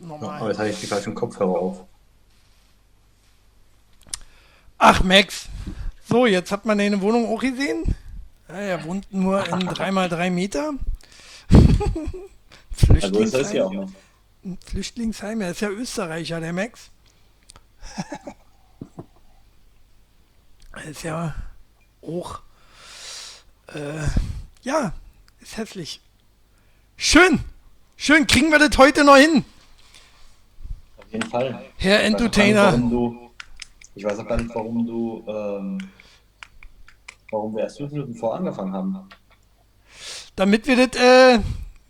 normal. aber jetzt hatte ich die falschen Kopfhörer auf. Ach, Max. So, jetzt hat man deine Wohnung auch gesehen. Ja, er wohnt nur in 3x3 Meter. Also ist ja auch noch. Ein Flüchtlingsheim. Er ist ja Österreicher, der Max. er ist ja hoch. Äh, ja, ist hässlich. Schön. Schön. Kriegen wir das heute noch hin? Jeden Fall. Herr Entertainer. Ich weiß auch gar nicht, warum du, ähm, warum wir erst fünf Minuten vor angefangen haben. Damit wir das, äh,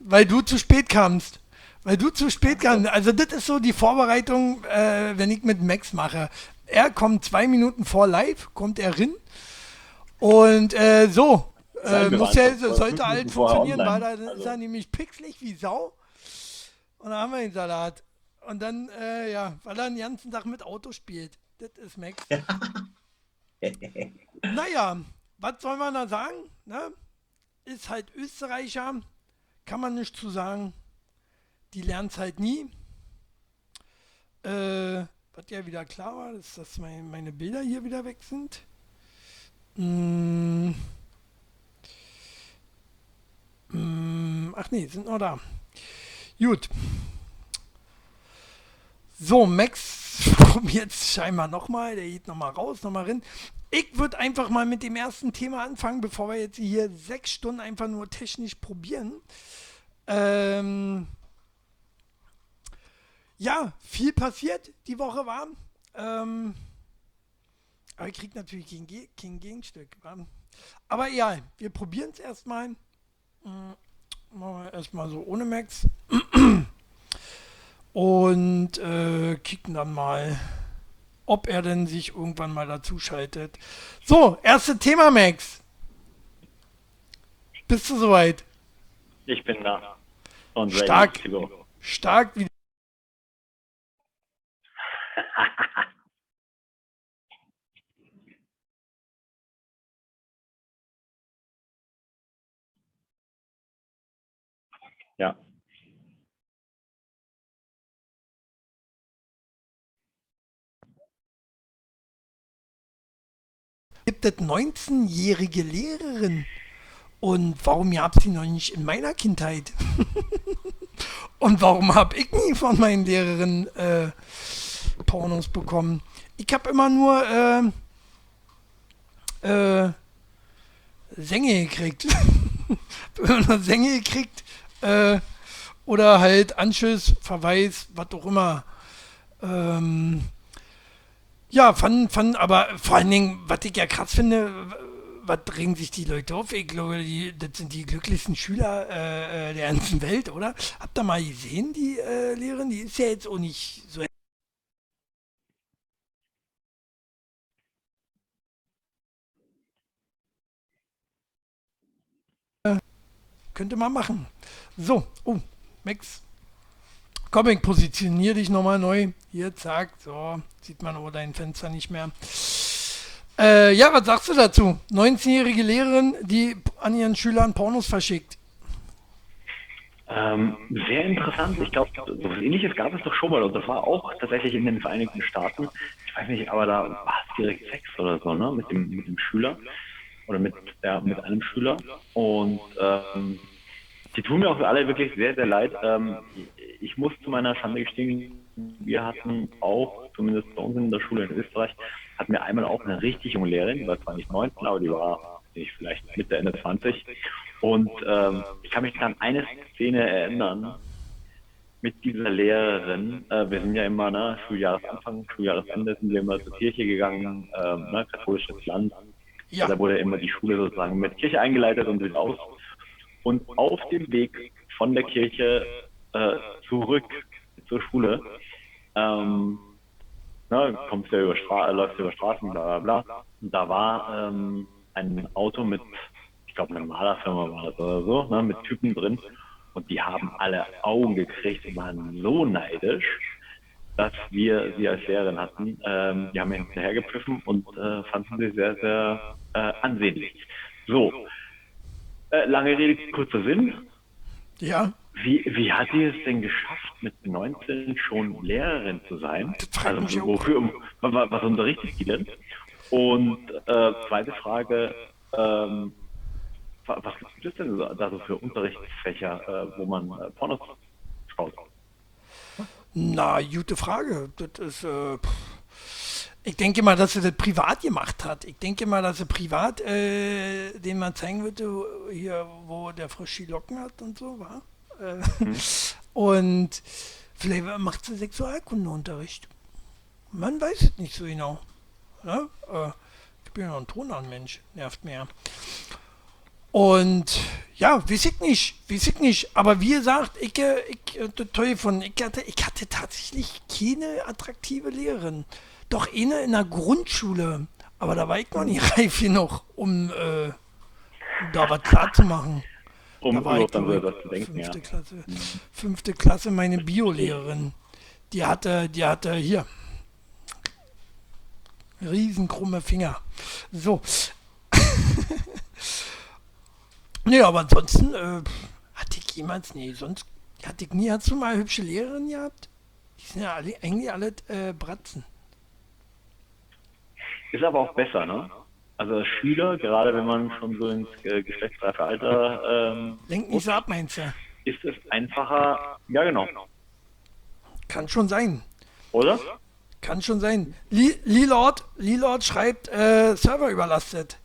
weil du zu spät kamst. Weil du zu spät kamst. Also das ist so die Vorbereitung, äh, wenn ich mit Max mache. Er kommt zwei Minuten vor live, kommt er rin. Und äh, so, äh, muss ja, sollte halt funktionieren, weil da ist Also- er nämlich pixelig wie Sau. Und dann haben wir den Salat. Und dann, äh, ja, weil er den ganzen Tag mit Auto spielt. Das ist Max. Naja, was soll man da sagen? Ne? Ist halt Österreicher, kann man nicht zu sagen. Die lernt halt nie. Äh, was ja wieder klar war, ist, dass mein, meine Bilder hier wieder weg sind. Mm. Mm, ach nee, sind noch da. Gut. So, Max kommt jetzt scheinbar nochmal. Der geht nochmal raus, nochmal rein. Ich würde einfach mal mit dem ersten Thema anfangen, bevor wir jetzt hier sechs Stunden einfach nur technisch probieren. Ähm, ja, viel passiert die Woche war. Ähm, aber ich krieg natürlich kein, Ge kein Gegenstück. Aber egal, wir probieren es erstmal. Mm, Machen wir erstmal so ohne Max. Und äh, kicken dann mal, ob er denn sich irgendwann mal dazu schaltet. So, erste Thema, Max. Bist du soweit? Ich bin da. Und Stark. Stark wie. Ja. Gibt es 19-jährige Lehrerin? Und warum gab es die noch nicht in meiner Kindheit? Und warum habe ich nie von meinen Lehrerinnen äh, Pornos bekommen? Ich habe immer nur äh, äh, Sänge gekriegt. immer nur Sänge gekriegt. Äh, oder halt Anschiss, Verweis, was auch immer. Ähm, ja, fand, fand, aber vor allen Dingen, was ich ja krass finde, was regen sich die Leute auf? Ich glaube, die, das sind die glücklichsten Schüler äh, äh, der ganzen Welt, oder? Habt ihr mal gesehen, die äh, Lehrerin? Die ist ja jetzt auch nicht so. Äh, Könnte man machen. So, oh, Max. Komm, ich positioniere dich nochmal neu. Hier, zack, so. Sieht man aber dein Fenster nicht mehr. Äh, ja, was sagst du dazu? 19-jährige Lehrerin, die an ihren Schülern Pornos verschickt. Ähm, sehr interessant. Ich glaube, so was ähnliches gab es doch schon mal. Und das war auch tatsächlich in den Vereinigten Staaten. Ich weiß nicht, aber da war es direkt Sex oder so, ne? Mit dem, mit dem Schüler. Oder mit, ja, mit einem Schüler. Und ähm, die tun mir auch alle wirklich sehr, sehr leid. Ähm, ich muss zu meiner Schande gestehen, wir hatten auch, zumindest bei uns in der Schule in Österreich, hatten wir einmal auch eine richtig junge Lehrerin, die war zwar nicht 19, aber die war nicht vielleicht Mitte, Ende 20. Und ähm, ich kann mich an eine Szene erinnern mit dieser Lehrerin. Äh, wir sind ja immer, ne, Schuljahresanfang, Schuljahresende sind wir immer zur Kirche gegangen, ähm, ne, katholisches Land. Ja, Da wurde immer die Schule sozusagen mit Kirche eingeleitet und wieder aus. Und auf dem Weg von der Kirche äh, zurück zur Schule, ähm, ne, kommst ja über Stra läufst über Straßen, bla bla bla. Und da war ähm, ein Auto mit, ich glaube eine Malerfirma war das oder so, ne, mit Typen drin. Und die haben alle Augen gekriegt und waren so neidisch, dass wir sie als Lehrerin hatten. Ähm, die haben mir hinterhergepfiffen und äh, fanden sie sehr, sehr äh, ansehnlich. So, äh, lange Rede, kurzer Sinn. ja, Wie, wie hat die es denn geschafft, mit 19 schon Lehrerin zu sein? Also wofür, was, unterrichtet die denn? Und äh, zweite Frage, ähm, wa- was gibt es denn da so für Unterrichtsfächer, äh, wo man äh, Pornos schaut? Na, gute Frage. Das ist, äh, pff. Ich denke mal, dass sie das privat gemacht hat. Ich denke mal, dass sie privat äh, den mal zeigen würde, hier, wo der frische Locken hat und so, war. Äh, Und vielleicht macht sie Sexualkundeunterricht. Man weiß es nicht so genau. Ne? Äh, ich bin ja noch ein Tonanmensch, nervt mir. Und ja, weiß ich nicht, weiß ich nicht. Aber wie gesagt, ich, äh, ich äh, toll von, ich hatte, ich hatte tatsächlich keine attraktive Lehrerin. Doch eine in der Grundschule. Aber da war ich noch nicht reif genug, um, äh, da was klar zu machen. Um Da war ich, dann ich, zu denken, ja. fünfte Klasse. Fünfte Klasse, meine Biolehrerin. Die hatte, die hatte hier riesenkrumme Finger. So. nee, aber ansonsten äh, hatte ich jemals, nee, sonst hatte ich nie, hast du mal hübsche Lehrerin gehabt? Die sind ja alle, eigentlich alle äh, Bratzen. Ist aber auch besser, ne? Also als Schüler, gerade wenn man schon so ins äh, geschlechtsreife Alter ähm, Lenk nicht so ab, meinst du? ist es einfacher, ja genau, Kann schon sein. oder? Kann schon sein. Lilord, Lilord schreibt, äh, Server überlastet.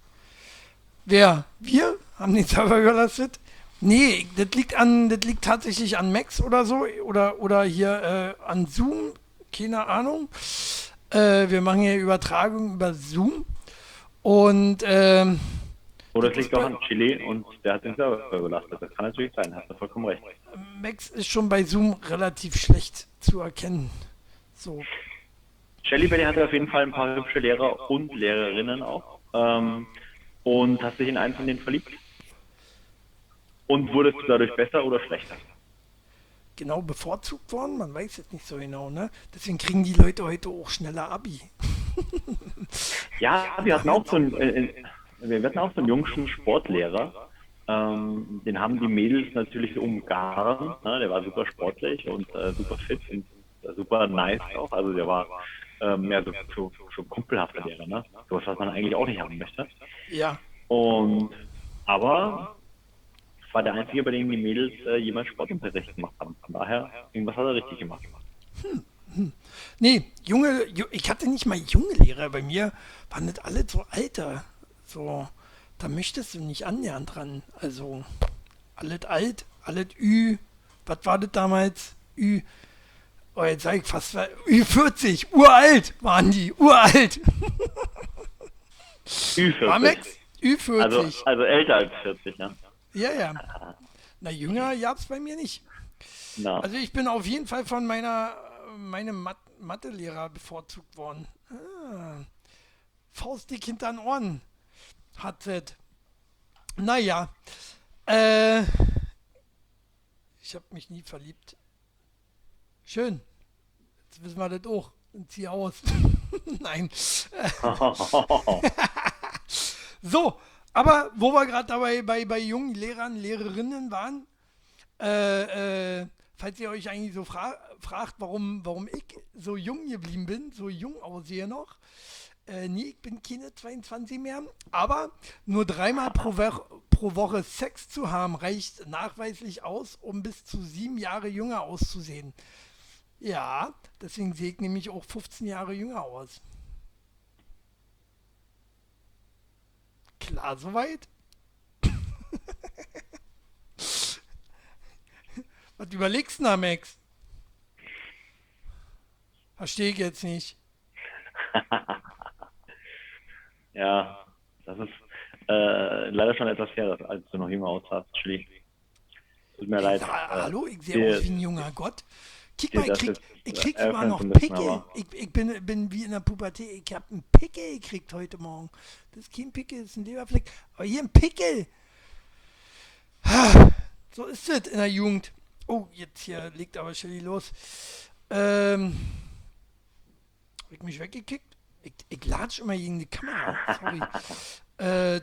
Wer? Wir? Haben den Server überlastet? Nee, das liegt an, das liegt tatsächlich an Max oder so oder oder hier äh, an Zoom, keine Ahnung. Äh, wir machen hier Übertragung über Zoom und ähm, Oder es liegt auch an Chile und der hat den Server überlastet. Das kann natürlich sein, hast du vollkommen recht. Max ist schon bei Zoom relativ schlecht zu erkennen. So, Shelly Belly hatte auf jeden Fall ein paar hübsche Lehrer und Lehrerinnen auch. Ähm, und hast dich in einen von denen verliebt? Und wurdest du dadurch besser oder schlechter? Genau bevorzugt worden, man weiß es nicht so genau, ne? Deswegen kriegen die Leute heute auch schneller Abi. Ja, wir hatten auch so einen, äh, äh, wir hatten auch so einen jungen Sportlehrer. Ähm, den haben die Mädels natürlich umgarnt. Ne? Der war super sportlich und äh, super fit und äh, super nice auch. Also der war ähm, mehr so, so, so kumpelhafter Lehrer. Ne? So was, was man eigentlich auch nicht haben möchte. Ja, Und aber war der einzige, bei dem die Mädels äh, jemals Sportunterricht gemacht haben. Von daher, irgendwas hat er richtig gemacht. Nee, junge, ju- ich hatte nicht mal junge Lehrer. Bei mir waren das alle so alter. So, da möchtest du nicht annähernd dran. Also, alles alt, alles Ü. Was war das damals? Ü. Oh, jetzt sag ich fast Ü40. Uralt waren die. Uralt. Ü40. War Max? Ü40. Also, also älter als 40, ja. Ja, ja. Na, jünger gab's bei mir nicht. Na, Also ich bin auf jeden Fall von meiner meinem Mat Mathelehrer bevorzugt worden. Ah, Faustdick hinter den Ohren hat es. Naja, äh, ich habe mich nie verliebt. Schön. Jetzt wissen wir das auch. Und zieh aus. Nein. So, aber wo wir gerade dabei bei, bei jungen Lehrern, Lehrerinnen waren, äh, äh, falls ihr euch eigentlich so fra fragt, warum, warum ich so jung geblieben bin, so jung aussehe noch, äh, nee, ich bin keine 22 mehr, aber nur dreimal pro, Wo pro Woche Sex zu haben, reicht nachweislich aus, um bis zu sieben Jahre jünger auszusehen. Ja, deswegen sehe ich nämlich auch 15 Jahre jünger aus. Klar soweit? Was überlegst du da, Max? Verstehe ich jetzt nicht. ja, das ist äh, leider schon etwas her, als du noch jünger aussahst, Chili. Tut mir leid. Äh, Hallo, ich sehe aus wie ein junger Gott. Kick mal, ich krieg, ich äh, krieg sogar noch Pickel. Ich, ich bin, bin wie in der Pubertät. Ich habe einen Pickel gekriegt heute Morgen. Das ist kein Pickel, das ist ein Leberfleck. Aber hier ein Pickel. Ah, So ist es in der Jugend. Oh, jetzt hier legt aber Shelly los. Ähm, hab ich mich weggekickt? Ich, ich latsch immer gegen die Kamera. Sorry. äh,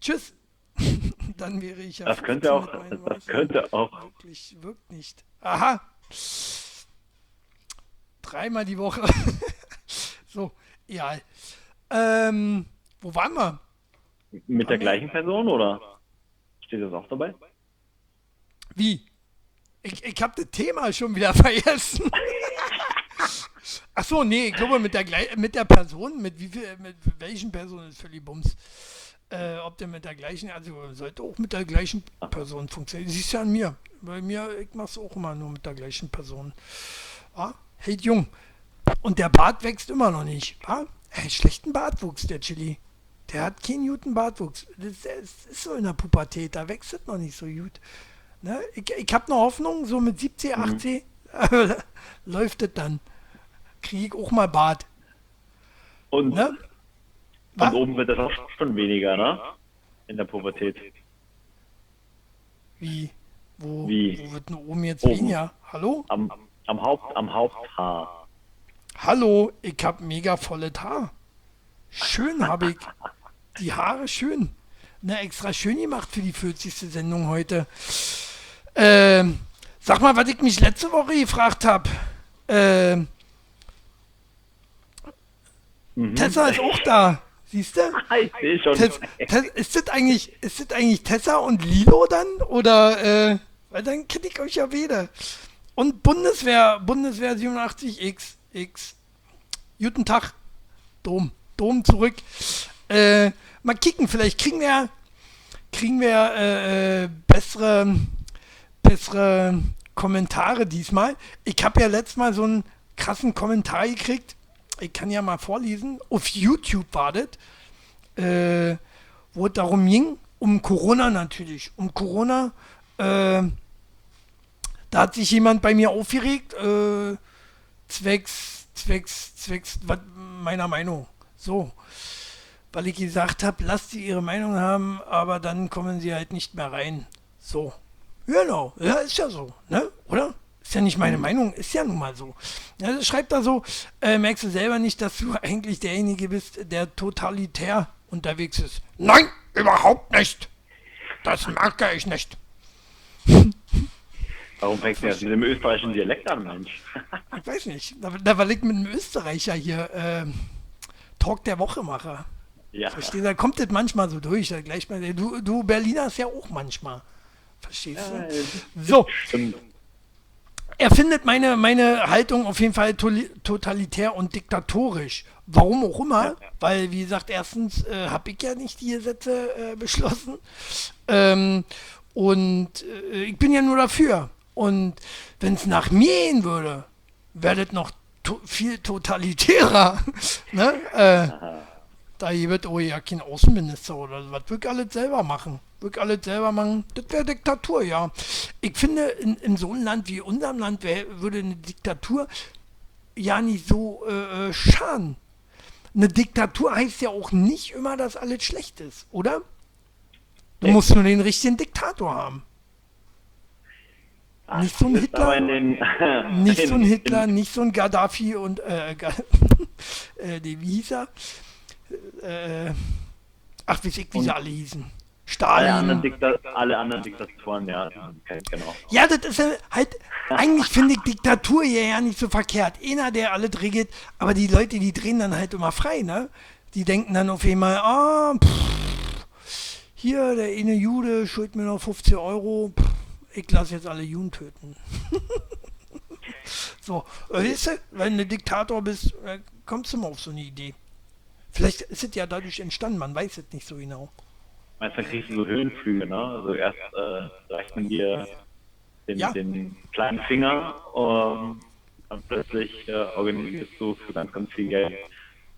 tschüss. dann wäre ich ja. Das könnte 15 auch, das könnte auch. Wirklich, wirkt nicht. Aha. Dreimal die Woche. so, egal. Ähm, wo waren wir? Mit der Haben wir- gleichen Person oder? Steht das auch dabei? Wie? Ich, ich habe das Thema schon wieder vergessen. Ach so, nee, ich glaube mit der, mit der Person, mit wie viel, mit welchen Personen ist völlig Bums. Äh, ob der mit der gleichen, also sollte auch mit der gleichen Person funktionieren. Siehst ja an mir. Bei mir, ich mach's auch immer nur mit der gleichen Person. Ah, hey Jung. Und der Bart wächst immer noch nicht. Ah, hey, schlechten Bartwuchs, der Chili. Der hat keinen guten Bartwuchs. Das, das ist so in der Pubertät, da wächst es noch nicht so gut. Ne? Ich, ich habe noch Hoffnung, so mit 70, 80 läuft es dann. Kriege ich auch mal Bart. Und, Ne? Und oben wird das auch schon weniger, ne? In der Pubertät. Wie? Wo, Wie? wo wird denn oben jetzt Oben. weniger? Hallo? Am, am Haupt, am Haupthaar. Hallo, ich habe mega volles Haar. Schön habe ich. Die Haare schön. Ne, extra schön gemacht für die 40. Sendung heute. Ähm, sag mal, was ich mich letzte Woche gefragt habe. Ähm, Mhm. Tessa ist auch da. Siehst du? Ich sehe schon. Tess, Tess, ist das eigentlich, ist das eigentlich Tessa und Lilo dann? Oder, äh, weil dann kenne ich euch ja wieder. Und Bundeswehr, Bundeswehr 87X, X. Guten Tag. Dom, Dom zurück. Äh, mal kicken, vielleicht kriegen wir, kriegen wir, äh, äh, bessere, bessere Kommentare diesmal. Ich habe ja letztes Mal so einen krassen Kommentar gekriegt. Ich kann ja mal vorlesen. Auf YouTube war das äh, wo es darum ging, um Corona natürlich. Um Corona, äh, da hat sich jemand bei mir aufgeregt, äh, zwecks, zwecks, zwecks wat, meiner Meinung. So. Weil ich gesagt habe, lasst sie ihre Meinung haben, aber dann kommen sie halt nicht mehr rein. So. Genau, ja, ist ja so, ne? Oder? Ist ja nicht meine Meinung, ist ja nun mal so. Ja, das schreibt da so, äh, merkst du selber nicht, dass du eigentlich derjenige bist, der totalitär unterwegs ist? Nein, überhaupt nicht. Das merke ich nicht. Warum fängst du jetzt mit dem österreichischen Dialekt an, Mensch? Ich weiß nicht. Da, da weil ich mit einem Österreicher hier ähm, Talk der Woche mache. Ja. Verstehst du? Da kommt das manchmal so durch. Da gleich mal, du, du Berliner ist ja auch manchmal. Verstehst du? So, Stimmt. Er findet meine, meine Haltung auf jeden Fall toli- totalitär und diktatorisch. Warum auch immer, weil, wie gesagt, erstens äh, habe ich ja nicht die Gesetze äh, beschlossen. Ähm, und äh, ich bin ja nur dafür. Und wenn es nach mir gehen würde, wäre das noch to viel totalitärer. ne? Äh, da wird oh ja kein Außenminister oder was. Würde ich alles selber machen. Würde ich alles selber machen. Das wäre Diktatur, ja. Ich finde, in, in so einem Land wie unserem Land wär, würde eine Diktatur ja nicht so äh, äh, schaden. Eine Diktatur heißt ja auch nicht immer, dass alles schlecht ist, oder? Du Nee. musst nur den richtigen Diktator haben. Nicht so ein Hitler. den, Nicht so ein in- Hitler, in- nicht so ein Gaddafi und äh, äh, die, er? Äh, ach, wie, wie sie alle hießen. Alle anderen, Stalin. Dikta alle anderen Diktatoren, ja, genau. Ja, das ist halt, eigentlich finde ich Diktatur ja, ja nicht so verkehrt. Einer, der alles regelt, aber die Leute, die drehen dann halt immer frei, ne? Die denken dann auf einmal, ah, pff, hier, der eine Jude schuldet mir noch 50 Euro, pff, ich lasse jetzt alle Juden töten. so, äh, weißt du, wenn du Diktator bist, äh, kommst du mal auf so eine Idee. Vielleicht ist es ja dadurch entstanden, man weiß es nicht so genau. Meinst du, dann kriegst du so Höhenflüge, ne? Also erst äh, reicht man dir den, Ja. den kleinen Finger und dann plötzlich äh, organisierst du für ganz, ganz viel Geld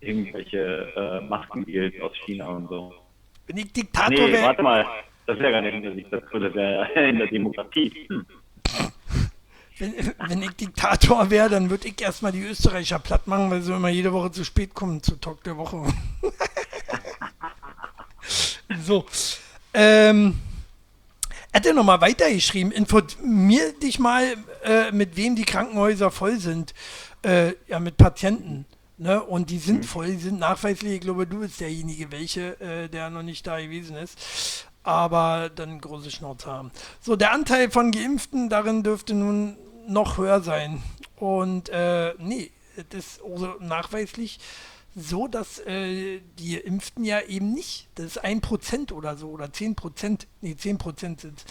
irgendwelche äh, Maskendeals aus China und so. Wenn ich Diktator Nee, warte mal. Das wäre gar nicht in der Diktatur, das wäre in der Demokratie. Hm. Wenn, wenn ich Diktator wäre, dann würde ich erstmal die Österreicher platt machen, weil sie immer jede Woche zu spät kommen zu Talk der Woche. so. Ähm, er hat ja nochmal weitergeschrieben, informier dich mal, äh, mit wem die Krankenhäuser voll sind. Äh, ja, mit Patienten. Ne? Und die sind voll, die sind nachweislich. Ich glaube, du bist derjenige, welche, äh, der noch nicht da gewesen ist. aber dann große Schnauze haben. So, der Anteil von Geimpften darin dürfte nun noch höher sein. Und äh, nee, das ist also nachweislich so, dass äh, die Impften ja eben nicht, das ist ein Prozent oder so, oder zehn Prozent, nee, zehn Prozent sind,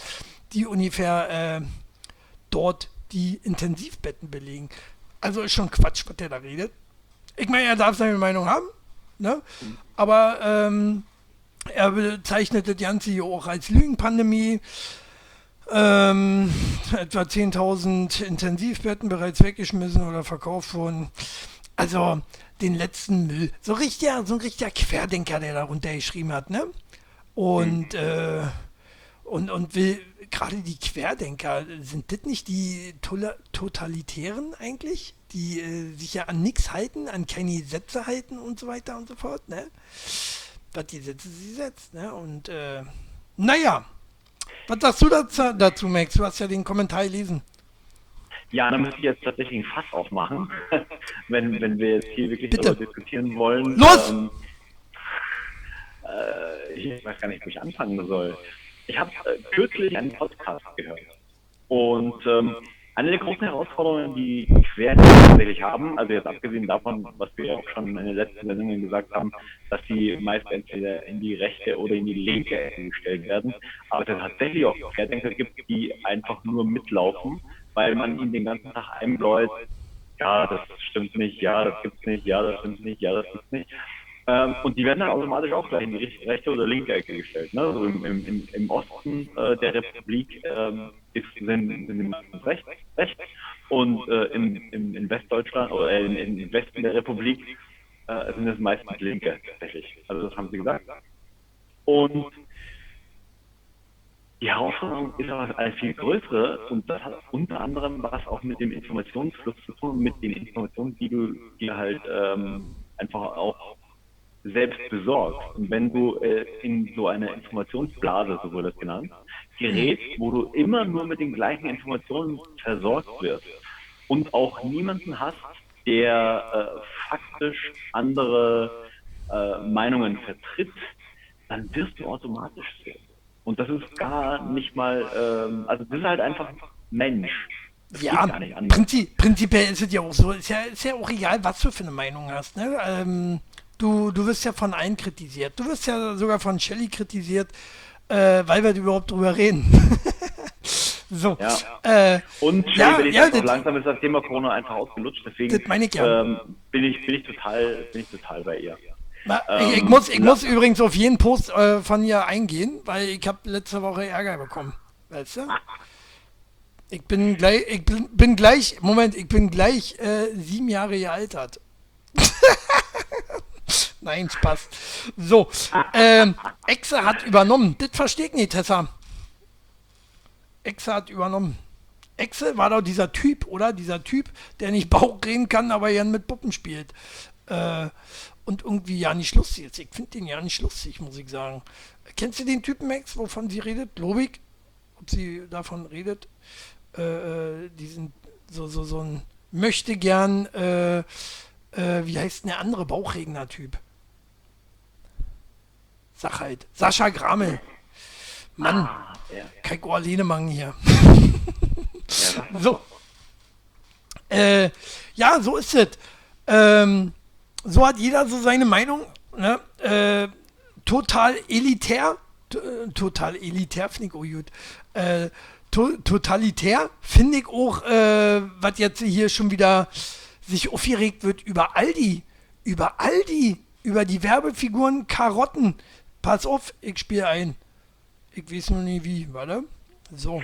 die ungefähr äh, dort die Intensivbetten belegen. Also ist schon Quatsch, was der da redet. Ich meine, er darf seine Meinung haben, ne? aber ähm, er bezeichnet das Ganze hier auch als Lügenpandemie. Ähm, etwa 10.000 Intensivbetten bereits weggeschmissen oder verkauft wurden. Also den letzten Müll. So richtiger, so ein richtiger Querdenker, der da runtergeschrieben hat, ne? Und, mhm. äh, und, und will, gerade die Querdenker, sind das nicht die Totalitären eigentlich? Die äh, sich ja an nichts halten, an keine Gesetze halten und so weiter und so fort, ne? Was die Sätze sie setzt, ne? Und, äh, naja. Was sagst du dazu, dazu, Max? Du hast ja den Kommentar gelesen. Ja, da müsste ich jetzt tatsächlich ein Fass aufmachen, wenn, wenn wir jetzt hier wirklich Bitte. darüber diskutieren wollen. Los! Ähm, äh, ich weiß gar nicht, wo ich anfangen soll. Ich habe äh, kürzlich einen Podcast gehört. Und ähm, eine der großen Herausforderungen, die Querdenker tatsächlich haben, also jetzt abgesehen davon, was wir auch schon in den letzten Sendungen gesagt haben, dass sie meist entweder in die rechte oder in die linke Ecke gestellt werden, aber es tatsächlich auch Querdenker gibt, die einfach nur mitlaufen weil man ihn den ganzen Tag einbläut, ja, das stimmt nicht, ja, das gibt's nicht, ja, das stimmt nicht, ja, das gibt's nicht. Ähm, und die werden dann automatisch auch gleich in die rechte oder linke Ecke gestellt. Ne? Also im, im, im Osten äh, der Republik ähm, ist, sind, sind die meistens rechts, und äh, im, im, in Westdeutschland oder äh, im Westen der Republik äh, sind es meistens Linke tatsächlich. Also das haben sie gesagt. Und die Herausforderung ist aber eine viel größere und das hat unter anderem was auch mit dem Informationsfluss zu tun, mit den Informationen, die du dir halt ähm, einfach auch selbst besorgst. Und wenn du äh, in so eine Informationsblase, so wurde das genannt, gerätst, wo du immer nur mit den gleichen Informationen versorgt wirst und auch niemanden hast, der äh, faktisch andere äh, Meinungen vertritt, dann wirst du automatisch sehen. Und das ist gar nicht mal, ähm, also das ist halt einfach Mensch. Das ja, prinzip, prinzipiell ist es ja auch so, ist ja, ist ja auch egal, was du für eine Meinung hast. Ne? Ähm, du, du wirst ja von allen kritisiert. Du wirst ja sogar von Shelley kritisiert, äh, weil wir überhaupt drüber reden. so. Ja. Äh, Und ja, ja, das, langsam ist das Thema Corona einfach ausgelutscht, deswegen ich ja. ähm, bin, ich, bin, ich total, bin ich total bei ihr. Na, ähm, ich, muss, ich muss übrigens auf jeden Post äh, von ihr eingehen, weil ich habe letzte Woche Ärger bekommen. Weißt du? Ich bin gleich, ich bin, bin gleich, Moment, ich bin gleich äh, sieben Jahre gealtert. Nein, Spaß. So, ähm, Exe hat übernommen. Das verstehe ich nicht, Tessa. Exe hat übernommen. Exe war doch dieser Typ, oder? Dieser Typ, der nicht Bauch reden kann, aber gern mit Puppen spielt. Äh, und irgendwie ja nicht lustig ist. Ich finde den ja nicht lustig, muss ich sagen. Kennst du den Typen, Max, wovon sie redet? Lobig? Ob sie davon redet? Äh, äh, diesen, so, so, so ein möchte gern, äh, äh, wie heißt denn der andere Bauchregner-Typ? Sag halt. Sascha Grammel. Mann, ah, ja. kein Orlenemann hier. ja, so. Äh, ja, so ist es. Ähm, so hat jeder so seine Meinung. Ne? Äh, total elitär, äh, total elitär finde ich auch gut. Äh, to totalitär finde ich auch, äh, was jetzt hier schon wieder sich aufgeregt wird über Aldi. Über Aldi, über die Werbefiguren Karotten. Pass auf, ich spiele ein. Ich weiß noch nie wie, warte. So.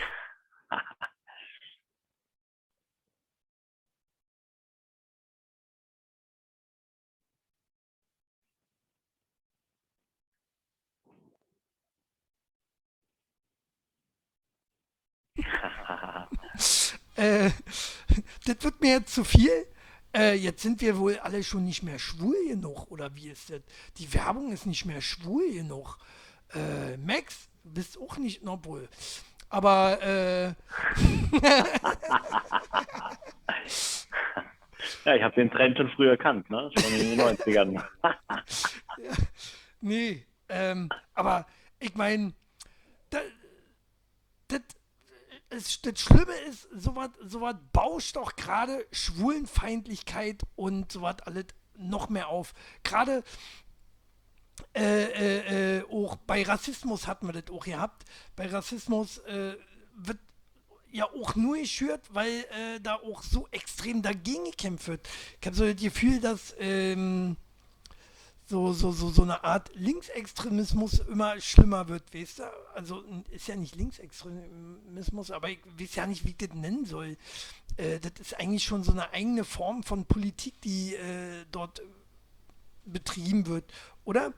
äh, das wird mir jetzt zu viel. Äh, jetzt sind wir wohl alle schon nicht mehr schwul genug, oder wie ist das? Die Werbung ist nicht mehr schwul genug. Äh, Max, du bist auch nicht, obwohl. Aber, äh. ja, ich habe den Trend schon früh erkannt, ne? Schon in den 90ern. ja, nee, ähm, aber ich meine, es, das Schlimme ist, sowas sowas bauscht doch gerade Schwulenfeindlichkeit und sowas alles noch mehr auf. Gerade äh, äh, äh, auch bei Rassismus hatten wir das auch gehabt. Bei Rassismus äh, wird ja auch nur geschürt, weil äh, da auch so extrem dagegen gekämpft wird. Ich habe so das Gefühl, dass ähm, so, so, so, so eine Art Linksextremismus immer schlimmer wird, weißt du? Also ist ja nicht Linksextremismus, aber ich weiß ja nicht, wie ich das nennen soll. Äh, das ist eigentlich schon so eine eigene Form von Politik, die äh, dort betrieben wird, oder?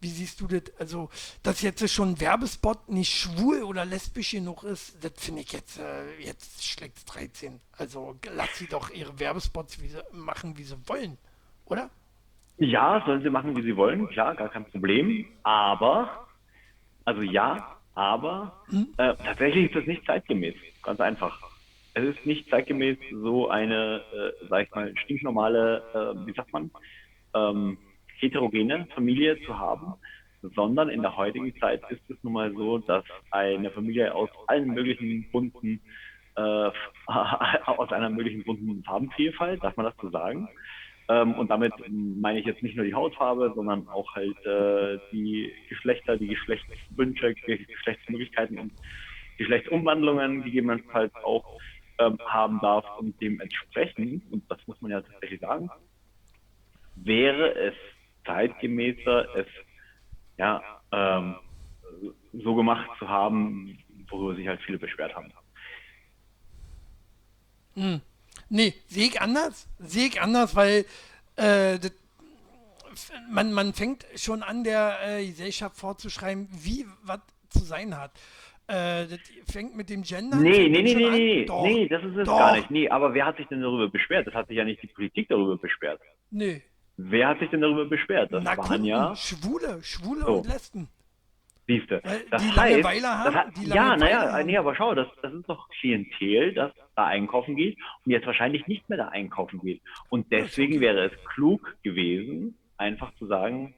Wie siehst du das? Also, dass jetzt schon ein Werbespot nicht schwul oder lesbisch genug ist, das finde ich jetzt, äh, jetzt schlägt 13. Also lass sie doch ihre Werbespots wie sie, machen, wie sie wollen, oder? Ja, sollen sie machen, wie sie wollen, klar, gar kein Problem. Aber, also ja, aber hm? äh, tatsächlich ist das nicht zeitgemäß. Ganz einfach. Es ist nicht zeitgemäß, so eine, äh, sag ich mal, stinknormale, äh, wie sagt man, ähm, heterogene Familie zu haben, sondern in der heutigen Zeit ist es nun mal so, dass eine Familie aus allen möglichen bunten, äh, aus einer möglichen bunten Farbenvielfalt, darf man das so sagen, ähm, und damit meine ich jetzt nicht nur die Hautfarbe, sondern auch halt äh, die Geschlechter, die Geschlechtswünsche, Geschlechtsmöglichkeiten und Geschlechtsumwandlungen gegebenenfalls auch ähm, haben darf und dementsprechend, und das muss man ja tatsächlich sagen, wäre es zeitgemäßer, es ja ähm, so gemacht zu haben, worüber sich halt viele beschwert haben. Hm. Nee, sehe ich anders. Sehe ich anders, weil äh, das, man, man fängt schon an, der äh, Gesellschaft vorzuschreiben, wie was zu sein hat. Äh, das fängt mit dem Gender. Nee, nee, nee, nee, nee, doch, nee, das ist es doch. gar nicht. Nee, aber wer hat sich denn darüber beschwert? Das hat sich ja nicht die Politik darüber beschwert. Nee. Wer hat sich denn darüber beschwert? Das Na, waren Kunden, ja Schwule, Schwule so. und Lesben. Siehste. Das die heißt, haben, hat, die ja, naja, nee, aber schau, das, das ist doch Klientel, das da einkaufen geht und jetzt wahrscheinlich nicht mehr da einkaufen geht. Und deswegen wäre es klug gewesen, einfach zu sagen,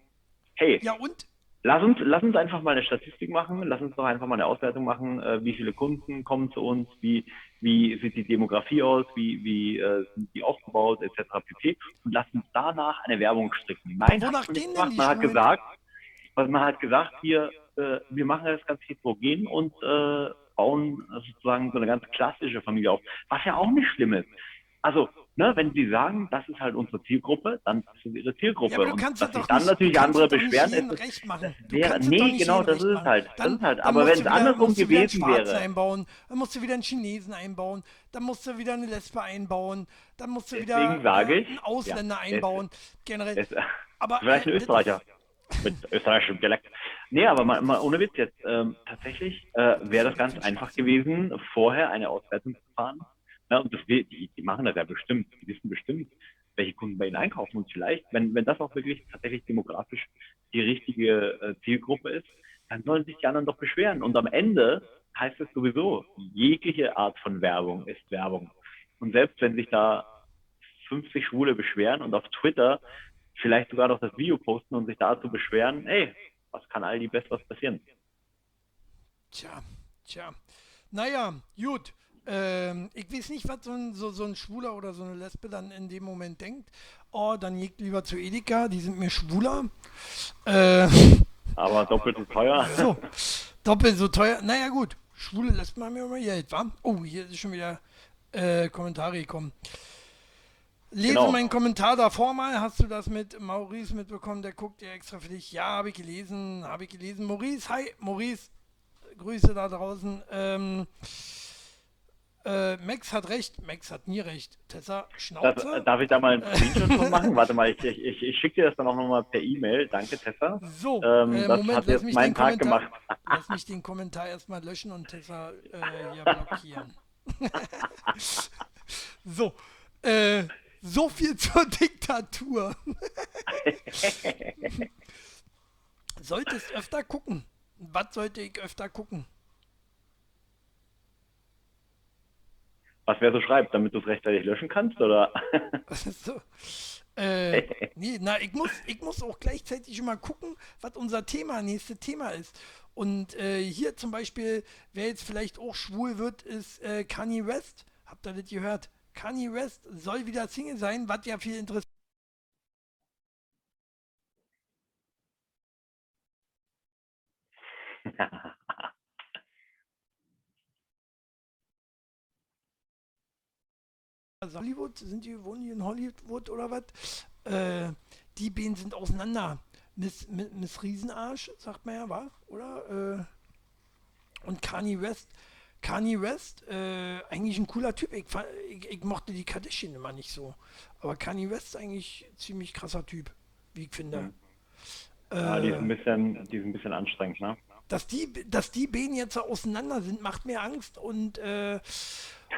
hey, ja, und? Lass uns, lass uns einfach mal eine Statistik machen, lass uns doch einfach mal eine Auswertung machen, äh, wie viele Kunden kommen zu uns, wie, wie sieht die Demografie aus, wie, wie äh, sind die aufgebaut, etc. pp. Und lass uns danach eine Werbung stricken. Nein, hat man, man hat gesagt, was man hat gesagt, hier, äh, wir machen das ganz heterogen und äh, bauen sozusagen so eine ganz klassische Familie auf, was ja auch nicht schlimm ist. Also, ne, wenn sie sagen, das ist halt unsere Zielgruppe, dann ist es ihre Zielgruppe. Ja, und dass sich dann nicht, natürlich andere beschweren, ist recht machen. wäre, nee, genau, das ist halt. Dann, das ist halt. Aber wenn es andersrum gewesen wäre. Einbauen, dann musst du wieder einen Chinesen einbauen, dann musst du wieder eine Lesbe einbauen, dann musst du wieder äh, einen Ausländer ja, einbauen. Es, generell. Es, aber, vielleicht ein äh, Österreicher mit österreichischem Dialekt. Nee, aber mal, mal ohne Witz jetzt. Ähm, tatsächlich äh, wäre das ganz einfach gewesen, vorher eine Auswertung zu fahren. Ja, und das, die, die machen das ja bestimmt. Die wissen bestimmt, welche Kunden bei ihnen einkaufen. Und vielleicht, wenn, wenn das auch wirklich tatsächlich demografisch die richtige äh, Zielgruppe ist, dann sollen sich die anderen doch beschweren. Und am Ende heißt es sowieso, jegliche Art von Werbung ist Werbung. Und selbst wenn sich da 50 Schwule beschweren und auf Twitter vielleicht sogar noch das Video posten und sich dazu beschweren, ey, was kann all die Besseres passieren? Tja, tja. Naja, gut. Ähm, ich weiß nicht, was so ein, so, so ein Schwuler oder so eine Lesbe dann in dem Moment denkt. Oh, dann geht lieber zu Edeka, die sind mir schwuler. Äh, Aber doppelt so teuer. So, doppelt so teuer. Naja, gut. Schwule Lesben haben ja immer Geld, wa? Oh, hier ist schon wieder äh, Kommentare gekommen. Lese genau. meinen Kommentar davor mal. Hast du das mit Maurice mitbekommen? Der guckt ja extra für dich. Ja, habe ich gelesen. Habe ich gelesen. Maurice, hi, Maurice. Grüße da draußen. Ähm, äh, Max hat recht. Max hat nie recht. Tessa, Schnauze. Äh, darf ich da mal einen Screenshot von machen? Warte mal, ich, ich, ich schicke dir das dann auch nochmal per E-Mail. Danke, Tessa. So, ähm, äh, das Moment, hat jetzt meinen Tag gemacht. Lass mich den Kommentar erstmal löschen und Tessa äh, hier blockieren. so, äh, so viel zur Diktatur. Solltest öfter gucken. Was sollte ich öfter gucken? Was wer so schreibt, damit du es rechtzeitig löschen kannst, oder? so. Äh, nee, na, ich muss, ich muss auch gleichzeitig immer gucken, was unser Thema, nächste Thema ist. Und äh, hier zum Beispiel, wer jetzt vielleicht auch schwul wird, ist äh, Kanye West. Habt ihr das gehört? Kanye West soll wieder Single sein, was ja viel interessiert. Also Hollywood, sind die, wohnen die in Hollywood oder was? Äh, die beiden sind auseinander. Miss, Miss, Miss Riesenarsch, sagt man ja, war, oder? Äh, und Kanye West, Kanye West, äh, eigentlich ein cooler Typ. Ich, ich, ich, mochte die Kardashian immer nicht so. Aber Kanye West ist eigentlich ein ziemlich krasser Typ, wie ich finde. Mhm. Ja, die ist ein bisschen, die ist ein bisschen anstrengend, ne? Dass die, dass die beiden jetzt auseinander sind, macht mir Angst und äh,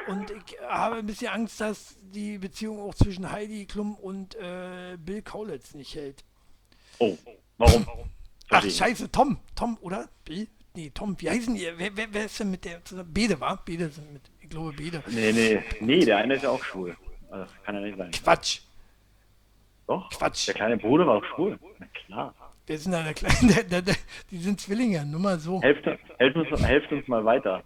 und ich habe ein bisschen Angst, dass die Beziehung auch zwischen Heidi Klum und äh, Bill Kaulitz nicht hält. Oh, warum? Ach, scheiße, Tom. Tom, oder? Bill? Nee, Tom, wie heißen die? Wer, wer, wer ist denn mit der? Bede, war? Bede sind mit, ich glaube, Bede. Nee, nee, nee, der eine ist ja auch schwul. Also, das kann ja nicht sein. Quatsch. Doch? Quatsch. Der kleine Bruder war auch schwul. Na klar. Der sind da der kleine, der, der, der, die sind Zwillinge, nur mal so. Helft, helft, uns, helft uns mal weiter.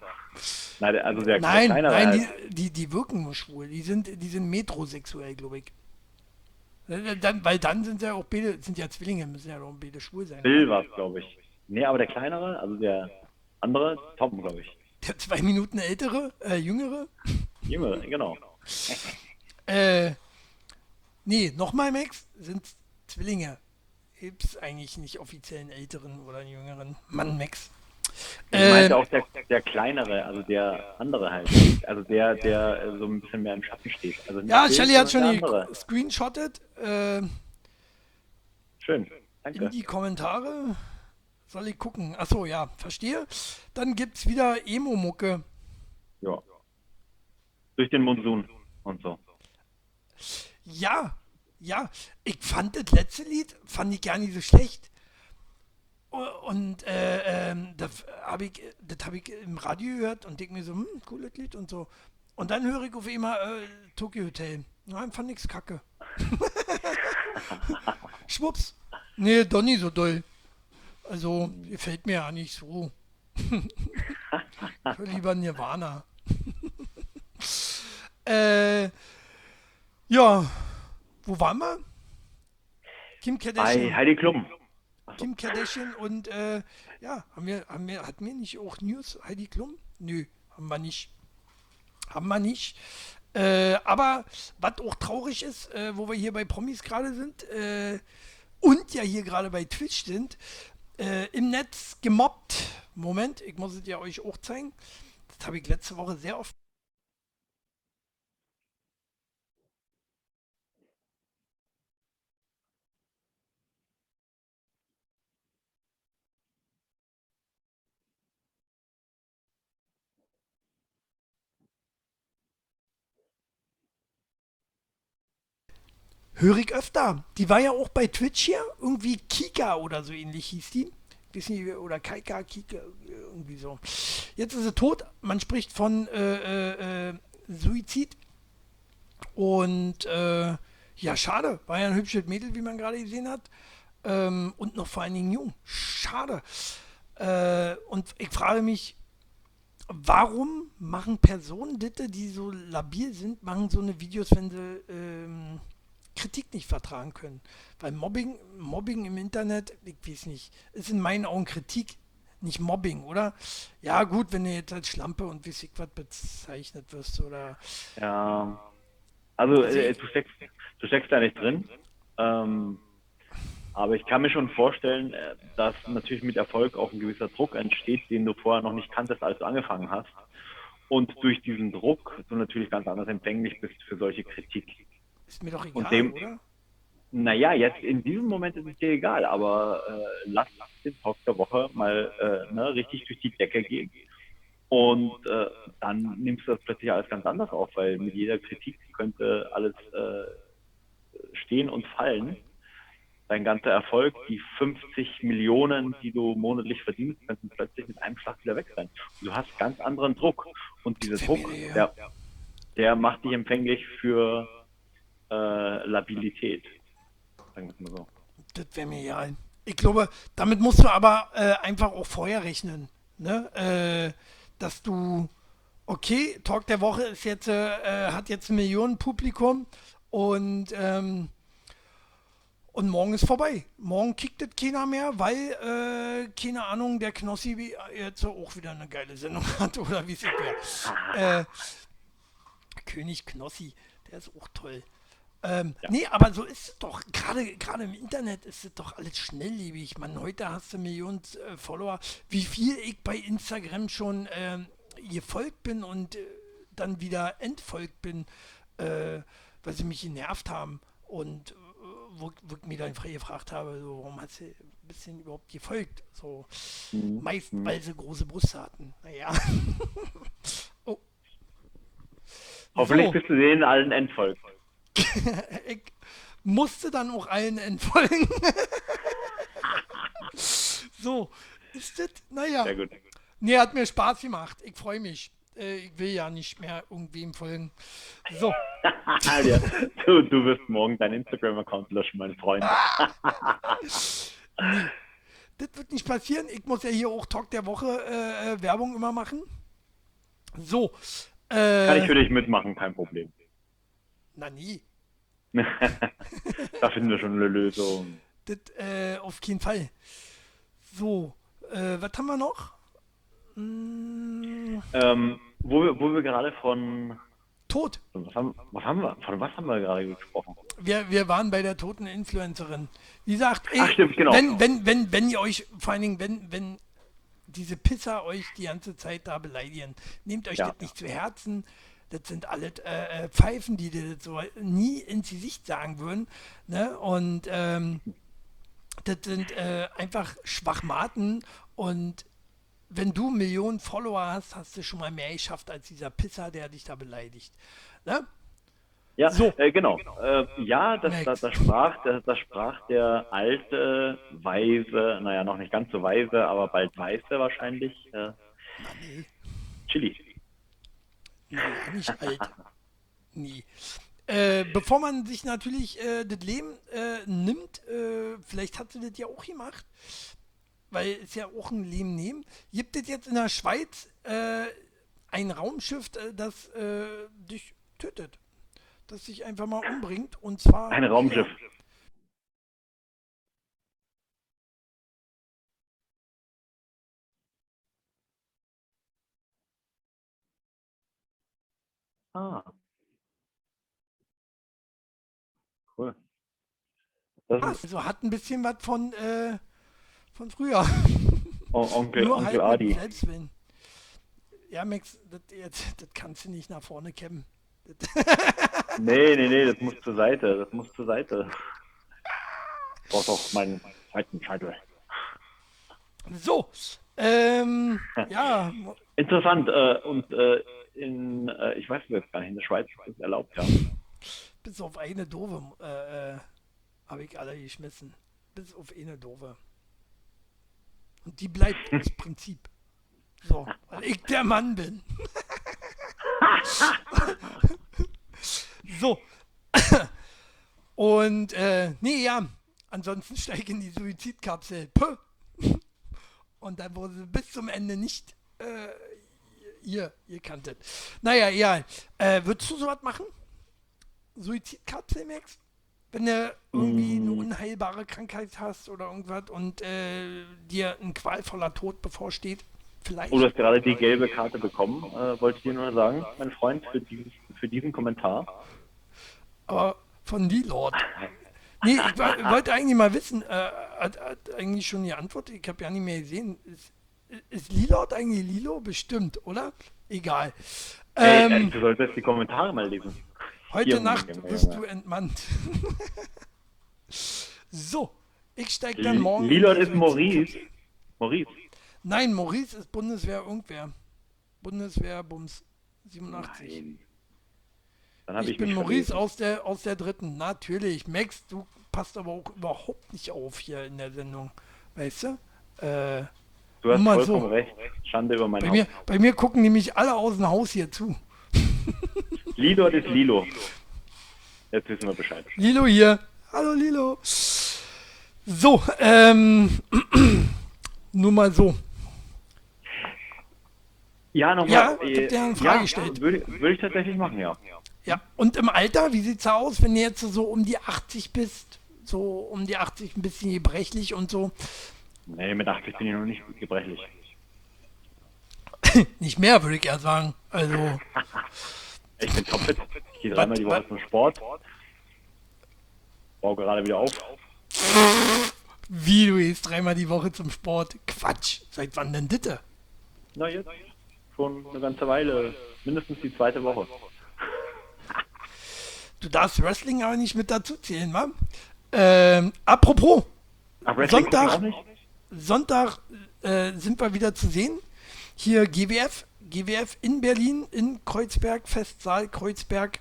Nein, also der, nein, der nein halt die, die, die wirken nur schwul. Die sind, die sind metrosexuell, glaube ich. Dann, weil dann sind ja auch beide, sind ja Zwillinge, müssen ja auch beide schwul sein. Bill war es, glaube ich. Nee, aber der kleinere, also der andere, Tom, glaube ich. Der zwei Minuten ältere, äh, jüngere? Jüngere, genau. äh, nee, nochmal, Max, sind Zwillinge. Gibt es eigentlich nicht offiziellen älteren oder jüngeren Mann, Max. Ich meinte äh, auch der, der kleinere, also der andere halt. Also der, der so ein bisschen mehr im Schatten steht. Also ja, Shelly hat schon die screenshottet. Äh, Schön, danke. In die Kommentare soll ich gucken. Achso, ja, verstehe. Dann gibt es wieder Emo-Mucke. Ja. Durch den Monsun und so. Ja, ja. Ich fand das letzte Lied, fand ich gar nicht so schlecht. Und äh, ähm, das habe ich, hab ich im Radio gehört und denke mir so, hm, cooles Lied und so. Und dann höre ich auf immer äh, Tokyo Hotel. Nein, fand nichts kacke. Schwupps. Nee, doch nicht so doll. Also, gefällt mir ja nicht so. lieber Nirvana. äh, ja, wo waren wir? Kim Kardashian. Bei Heidi Klum. Kim Kardashian und äh, ja, haben wir, haben wir, hatten wir nicht auch News, Heidi Klum? Nö, haben wir nicht. Haben wir nicht. Äh, aber was auch traurig ist, äh, wo wir hier bei Promis gerade sind äh, und ja hier gerade bei Twitch sind, äh, im Netz gemobbt. Moment, ich muss es ja euch auch zeigen. Das habe ich letzte Woche sehr oft höre ich öfter. Die war ja auch bei Twitch hier, irgendwie Kika oder so ähnlich hieß die. Wissen oder Kaika, Kika, irgendwie so. Jetzt ist sie tot. Man spricht von äh, äh, äh, Suizid. Und äh, ja, schade. War ja ein hübsches Mädel, wie man gerade gesehen hat. Ähm, und noch vor allen Dingen jung. Schade. Äh, und ich frage mich, warum machen Personen, die so labil sind, machen so eine Videos, wenn sie ähm, Kritik nicht vertragen können. Weil Mobbing, Mobbing im Internet, ich weiß nicht, ist in meinen Augen Kritik, nicht Mobbing, oder? Ja, gut, wenn du jetzt als Schlampe und wie was bezeichnet wirst, oder. Ja. Also, also äh, du, steckst, du steckst da nicht drin. Ähm, aber ich kann mir schon vorstellen, äh, dass natürlich mit Erfolg auch ein gewisser Druck entsteht, den du vorher noch nicht kanntest, als du angefangen hast. Und durch diesen Druck du natürlich ganz anders empfänglich bist für solche Kritik. Ist mir doch egal, dem, oder? Naja, jetzt in diesem Moment ist es dir egal, aber äh, lass den Talk der Woche mal äh, ne, richtig durch die Decke gehen. Und äh, dann nimmst du das plötzlich alles ganz anders auf, weil mit jeder Kritik könnte alles äh, stehen und fallen. Dein ganzer Erfolg, die 50 Millionen, die du monatlich verdienst, könnten plötzlich mit einem Schlag wieder weg sein. Und du hast ganz anderen Druck. Und dieser Druck, der, der macht dich empfänglich für äh, Labilität. Sagen wir mal so. Das wäre mir egal. ich glaube, damit musst du aber äh, einfach auch vorher rechnen. Ne? Äh, dass du, okay, Talk der Woche ist jetzt, äh, hat jetzt ein Millionenpublikum und, ähm, und morgen ist vorbei. Morgen kickt es keiner mehr, weil, äh, keine Ahnung, der Knossi jetzt auch wieder eine geile Sendung hat oder wie es wäre. Äh, König Knossi, der ist auch toll. Ähm, ja. Nee, aber so ist es doch. Gerade gerade im Internet ist es doch alles schnelllebig. Man, heute hast du Millionen äh, Follower. Wie viel ich bei Instagram schon äh, gefolgt bin und äh, dann wieder entfolgt bin, äh, weil sie mich genervt haben. Und äh, wo, wo ich mir dann gefragt habe, so, warum hat sie ein bisschen überhaupt gefolgt? So, mhm. meist, mhm. weil sie große Brüste hatten. Naja. oh. Hoffentlich so. bist du denen allen entfolgt. Ich musste dann auch allen entfolgen. so, ist das? Naja. Sehr gut. Nee, hat mir Spaß gemacht. Ich freue mich. Äh, ich will ja nicht mehr irgendwem folgen. So. ja, du, du wirst morgen deinen Instagram-Account löschen, mein Freund. nee, das wird nicht passieren. Ich muss ja hier auch Talk der Woche äh, äh Werbung immer machen. So. Äh, Kann ich für dich mitmachen, kein Problem. Na nie. da finden wir schon eine Lösung. Das äh, auf jeden Fall. So, äh, was haben wir noch? Hm. Ähm, wo, wir, wo wir gerade von Tod. Was haben, was haben wir? Von was haben wir gerade gesprochen? Wir, wir waren bei der toten Influencerin. Wie gesagt, ey, Ach, stimmt, genau. wenn, wenn, wenn, wenn ihr euch, vor allen Dingen, wenn, wenn diese Pisser euch die ganze Zeit da beleidigen, nehmt euch ja. das nicht zu Herzen das sind alle äh, äh, Pfeifen, die dir das so nie ins Gesicht sagen würden. Ne? Und ähm, das sind äh, einfach Schwachmaten und wenn du Millionen Follower hast, hast du schon mal mehr geschafft als dieser Pisser, der dich da beleidigt. Ne? Ja, so. Äh, genau. Äh, ja, das, das, das, sprach, das, das sprach der alte, weise, naja, noch nicht ganz so weise, aber bald weise wahrscheinlich. Äh. Chili. Nee, nicht alt. Nie. Äh, bevor man sich natürlich äh, das Leben äh, nimmt, äh, vielleicht hat sie das ja auch gemacht, weil es ja auch ein Leben nehmen. Gibt es jetzt in der Schweiz äh, ein Raumschiff, äh, das dich tötet? Das sich einfach mal umbringt und zwar. Ein Raumschiff. Ah. Cool. Das also hat ein bisschen was von, äh, von früher. Oh, Onkel, Nur Onkel halt Adi. Selbstwillen. Ja, Max, das, jetzt, das kannst du nicht nach vorne kämmen. nee, nee, nee, das muss zur Seite. Das muss zur Seite. Ich brauch doch meinen zweiten Scheitel. So, ähm, ja. Interessant. Äh, und äh, in, äh, ich weiß jetzt gar nicht, in der Schweiz ist es erlaubt, ja. Bis auf eine Dove äh, äh, habe ich alle geschmissen. Bis auf eine Dove. Und die bleibt aus Prinzip. So, weil ich der Mann bin. so. Und, äh, nee, ja. Ansonsten steige ich in die Suizidkapsel. Puh. Und dann wurde sie bis zum Ende nicht äh, ihr, ihr kanntet. Naja, ja. Äh, würdest du sowas machen? Suizidkapsel, Max? Wenn du irgendwie mm. eine unheilbare Krankheit hast oder irgendwas und äh, dir ein qualvoller Tod bevorsteht, vielleicht. Oh, du hast gerade die gelbe Karte bekommen, äh, wollte ich dir nur sagen, mein Freund, für, dieses, für diesen Kommentar. Aber von Lord. Nee, ich wollte eigentlich mal wissen, äh, hat, hat, eigentlich schon die Antwort, ich habe ja nicht mehr gesehen. Ist, ist Lilord eigentlich Lilo? Bestimmt, oder? Egal. Ähm, du solltest die Kommentare mal lesen. Heute Hier Nacht wirst du entmannt. so, ich steige dann morgen. Lilord ist Maurice. Maurice. Nein, Maurice ist Bundeswehr irgendwer. Bundeswehr Bums 87. ich, ich bin Maurice aus der, aus der dritten. Natürlich. Max, du passt aber auch überhaupt nicht auf hier in der Sendung. Weißt du? Äh, Du hast vollkommen so. recht. Schande über mein bei Haus. Mir, bei mir gucken nämlich alle aus dem Haus hier zu. Lilo ist Lilo. Jetzt wissen wir Bescheid. Lilo hier. Hallo Lilo. So, ähm, nur mal so. Ja, nochmal. Ja, ich hab dir eine Frage ja, gestellt. Würde, würde ich tatsächlich machen, ja. Ja, und im Alter, wie sieht's aus, wenn du jetzt so um die 80 bist? So um die 80, ein bisschen gebrechlich und so. Nee, mit 80 bin ich noch nicht gebrechlich. Nicht mehr, würde ich eher sagen. Also, Ich bin topfit. Ich gehe dreimal die Woche zum Sport. Baue gerade wieder auf. wie du gehst dreimal die Woche zum Sport. Quatsch. Seit wann denn bitte? Na jetzt schon eine ganze Weile. Mindestens die zweite Woche. Du darfst Wrestling aber nicht mit dazu zählen, wa? Ähm, apropos, Ach, Sonntag. Sonntag äh, sind wir wieder zu sehen. Hier GWF, GWF in Berlin, in Kreuzberg, Festsaal Kreuzberg,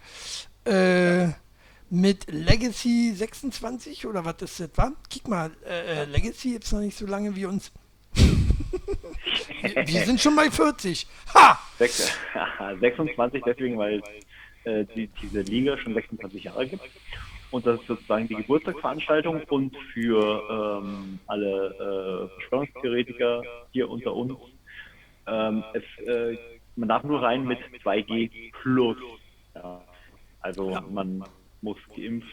äh, mit Legacy 26 oder was ist das, war? Kick mal, äh, äh, Legacy jetzt noch nicht so lange wie uns. wir, sind schon bei 40. Ha! Sechs, 26 deswegen, weil äh, die, diese Liga schon 26 Jahre gibt. Und das ist sozusagen die Geburtstagsveranstaltung und für ähm, alle äh, Verschwörungstheoretiker hier unter uns. Ähm, es, äh, man darf nur rein mit 2G plus. Ja. Also Ja. man muss geimpft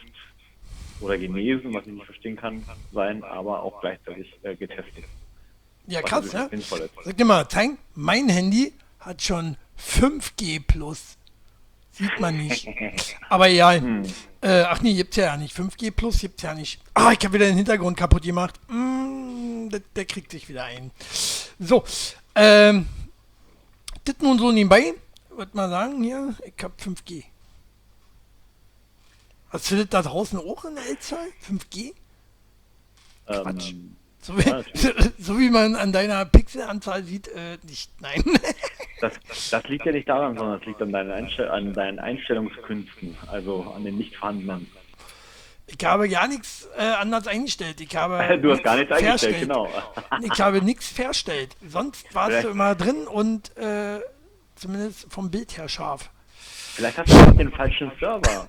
oder genesen, was ich nicht verstehen kann, sein, aber auch gleichzeitig äh, getestet. Ja, krass, natürlich ne? Sag dir mal, mein Handy hat schon 5G plus. Sieht man nicht. Aber ja, Hm. äh, ach nee, gibt's ja nicht. 5G plus gibt's ja nicht. Ah, ich habe wieder den Hintergrund kaputt gemacht. Mm, der, der kriegt sich wieder ein. So, ähm, das nun so nebenbei. Würde mal sagen, hier, ich hab 5G. Hast du das da draußen auch in der Elzahl? 5G? Quatsch. Ähm, So wie, Ja, so wie man an deiner Pixelanzahl sieht, äh, nicht. Nein. Das, das liegt ja nicht daran, sondern es liegt an deinen, Einstell an deinen Einstellungskünsten, also an den nicht vorhandenen. Ich habe gar nichts äh, anders eingestellt. Ich habe Du hast gar nichts eingestellt, verstellt. genau. Ich habe nichts verstellt. Sonst warst Vielleicht- du immer drin und äh, zumindest vom Bild her scharf. Vielleicht hast du den falschen Server.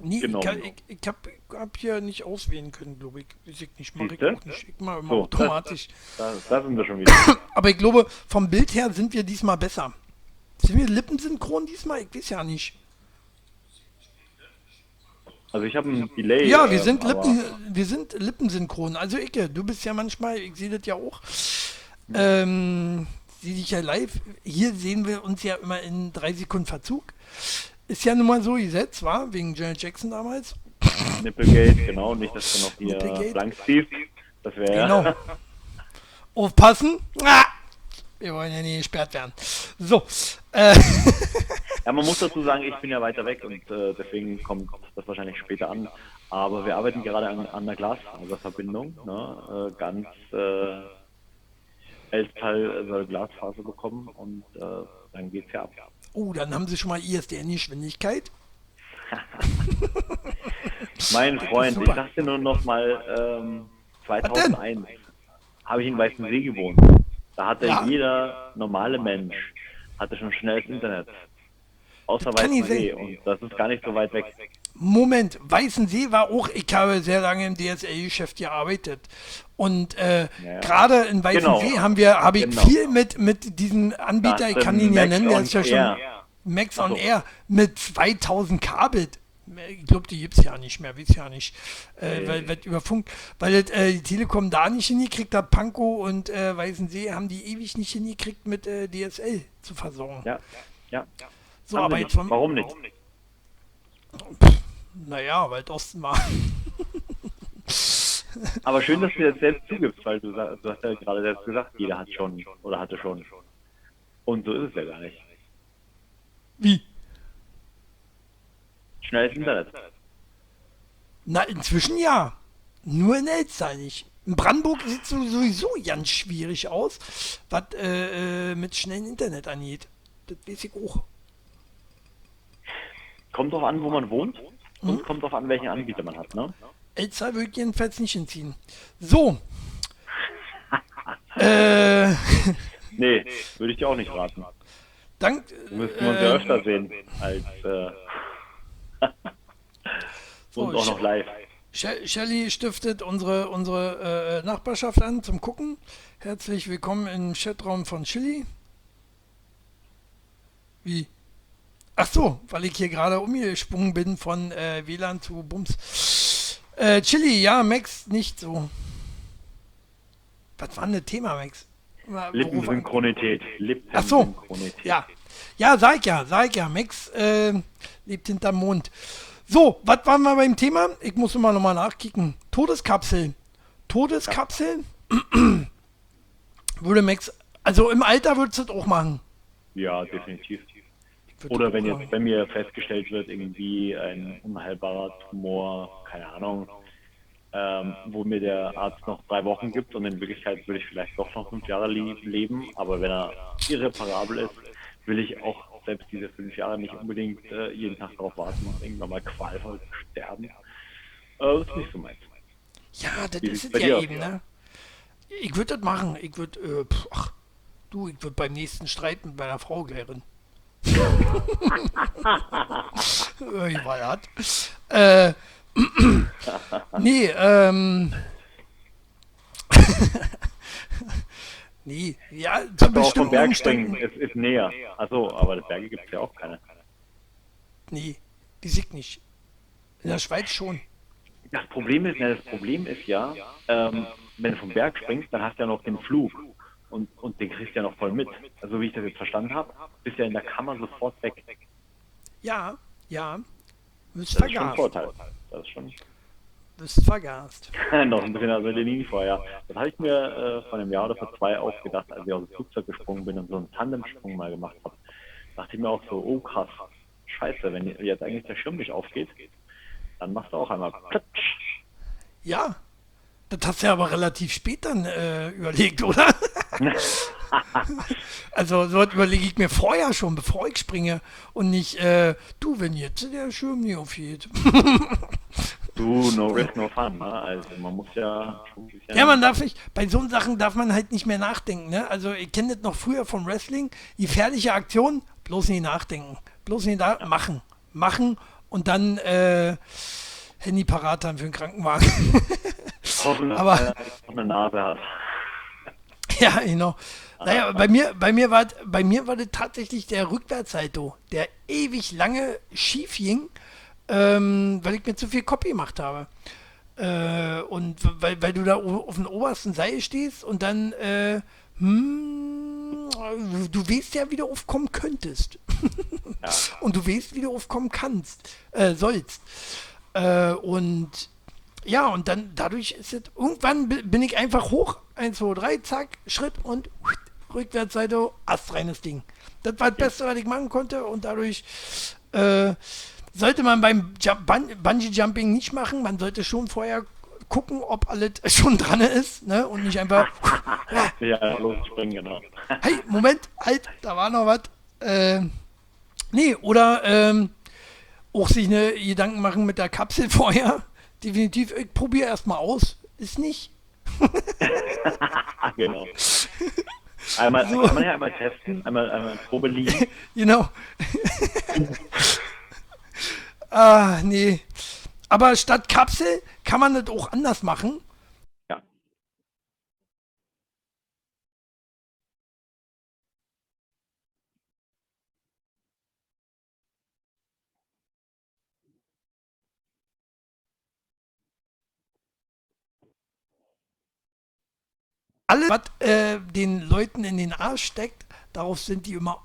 Nee, ich, Genommen. kann- ich, ich habe hab hier nicht auswählen können, glaube ich. Ich nicht, mach ich auch nicht. Ich mache immer So, automatisch. Da, da sind wir schon wieder. Aber ich glaube, vom Bild her sind wir diesmal besser. Sind wir lippensynchron diesmal? Ich weiß ja nicht. Also ich habe ein Delay. Ja, wir sind, Lippen, wir sind lippensynchron. Also Icke, du bist ja manchmal, ich sehe das ja auch, ähm, sehe dich ja live. Hier sehen wir uns ja immer in drei Sekunden Verzug. Ist ja nun mal so gesetzt, war wegen Janet Jackson damals. Nipplegate, genau, nicht, dass du noch hier blank siehst. Das wäre Genau. Aufpassen. Ah! Wir wollen ja nie gesperrt werden. So, äh, Ja, man muss dazu sagen, ich bin ja weiter weg und äh, deswegen kommt das wahrscheinlich später an. Aber wir arbeiten gerade an, an der Glasfaserverbindung. Ne? Äh, ganz äh, Elfteil soll Glasfaser bekommen und äh, dann geht's ja ab. Oh, dann haben sie schon mal ISDN-Geschwindigkeit. Mein Freund, super. ich dir nur noch mal, ähm, denn? 2001 habe ich in Weißensee gewohnt. Da hatte Ja. jeder normale Mensch hatte schon schnelles Internet. Außer Weißensee und das ist gar nicht so weit weg. Moment, Weißensee war auch, ich habe sehr lange im DSL-Geschäft gearbeitet. Und äh, Ja. gerade in Weißensee Genau. haben wir, habe ich Genau. viel mit, mit diesem Anbieter, ich kann ihn ja Max nennen, der ist ja schon Air. Max Ach on so. Air mit 2000 Kabel. Ich glaube, die gibt es ja nicht mehr, weiß ja nicht. Äh, weil, weil über Funk, weil das, äh, die Telekom da nicht hingekriegt hat, Pankow und äh, Weißensee haben die ewig nicht hingekriegt, mit äh, DSL zu versorgen. Ja, ja. So, Haben aber jetzt nicht. vom, Warum nicht? Naja, weil Osten war. Aber schön, dass du jetzt selbst zugibst, weil du, du hast ja gerade selbst gesagt, jeder hat schon oder hatte schon. Und so ist es ja gar nicht. Wie? Schnelles Internet. Na, inzwischen ja. Nur in Elster nicht. In Brandenburg sieht es sowieso ganz schwierig aus, was äh, äh, mit schnellem Internet angeht. Das weiß ich auch. Kommt drauf an, wo man wohnt Und kommt drauf an, welchen Anbieter man hat, ne? Elster würde ich jedenfalls nicht hinziehen. So. äh, Nee, würde ich dir auch nicht raten. dank. Müssten wir uns ja Äh, öfter sehen als äh, So, und auch noch live. She- Shelly stiftet unsere, unsere äh, Nachbarschaft an zum Gucken. Herzlich willkommen im Chatraum von Chili. Wie? Ach so, weil ich hier gerade umgesprungen bin von äh, WLAN zu Bums. Äh, Chili, ja, Max, nicht so. Was war denn das Thema, Max? Lippensynchronität. Ach so. Ja. Ja, sag ich ja, sag ich ja. Max äh, lebt hinterm Mond. So, was waren wir beim Thema? Ich muss immer nochmal nachkicken. Todeskapsel. Todeskapsel? würde Max, also im Alter würdest du das auch machen. Ja, definitiv. Oder wenn jetzt bei mir festgestellt wird, irgendwie ein unheilbarer Tumor, keine Ahnung, ähm, wo mir der Arzt noch drei Wochen gibt und in Wirklichkeit würde ich vielleicht doch noch fünf Jahre le leben, aber wenn er irreparabel ist, will ich auch selbst diese fünf Jahre nicht unbedingt äh, jeden Tag darauf warten und irgendwann mal qualvoll sterben. Äh, das ist nicht so meins. Ja, das Wie ist es bei ja eben, ne? Ich würde das machen. Ich würde, äh, ach, du, ich würde beim nächsten Streit mit meiner Frau klären. Ich war hart. Äh, nee, ähm. nee, ja, zu Aber auch vom bestimmten Bergspringen Umständen. ist, näher. Achso, aber das Berge gibt es ja auch keine. Nee, die sieht nicht. In der Schweiz schon. Das Problem ist, ja, das Problem ist ja, ähm, wenn du vom Berg springst, dann hast du ja noch den Flug und, und den kriegst du ja noch voll mit. Also wie ich das jetzt verstanden habe, bist ja in der Kammer sofort weg. Ja, ja. Wirst Das ist schon ein. Vorteil. Das ist schon Wirst vergast. noch ein bisschen Adrenalin vorher. Das habe ich mir äh, vor einem Jahr oder vor zwei auch gedacht, als ich aus dem Flugzeug gesprungen bin und so einen Tandemsprung mal gemacht habe. Dachte ich mir auch so, oh krass, scheiße, wenn jetzt eigentlich der Schirm nicht aufgeht, dann machst du auch einmal platsch. Ja. Das hast du ja aber relativ spät dann äh, überlegt, oder? also so überlege ich mir vorher schon, bevor ich springe. Und nicht, äh, du, wenn jetzt der Schirm nicht aufgeht. Du, no risk, no fun. Ne? Also man muss ja. Ja, man darf nicht, bei so Sachen darf man halt nicht mehr nachdenken. Ne? Also ich kenne das noch früher vom Wrestling. Gefährliche Aktion, bloß nicht nachdenken. Bloß nicht da machen. Machen und dann äh, Handy parat haben für den Krankenwagen. Aber- er eine Nase hat. Ja, genau. Naja, bei mir, bei mir war, bei mir war das tatsächlich der Rückwärtssalto, der ewig lange schief ging, ähm, weil ich mir zu viel Copy gemacht habe. Äh, und weil, weil du da auf dem obersten Seil stehst und dann, äh, hm, du weißt ja, wie du aufkommen könntest. Und du weißt, wie du aufkommen kannst, äh, sollst. Äh, und ja, und dann dadurch ist es, irgendwann bi- bin ich einfach hoch, 1, 2, 3, zack, Schritt und Rückwärtsseite, astreines Ding. Das war das Beste, was ich machen konnte und dadurch äh, sollte man beim Jump Bun Bungee Jumping nicht machen. Man sollte schon vorher gucken, ob alles schon dran ist ne? und nicht einfach, ja, Ja, losspringen, genau. hey, Moment, halt, da war noch was. Ähm, nee, oder ähm, auch sich eine Gedanken machen mit der Kapsel vorher. Definitiv, ich probiere erstmal aus. Ist nicht. genau. Einmal, kann man ja einmal testen, einmal, einmal Probe liegen. Genau. ah, nee. Aber statt Kapsel kann man das auch anders machen. Ja. Alles, was äh, den Leuten in den Arsch steckt, darauf sind die immer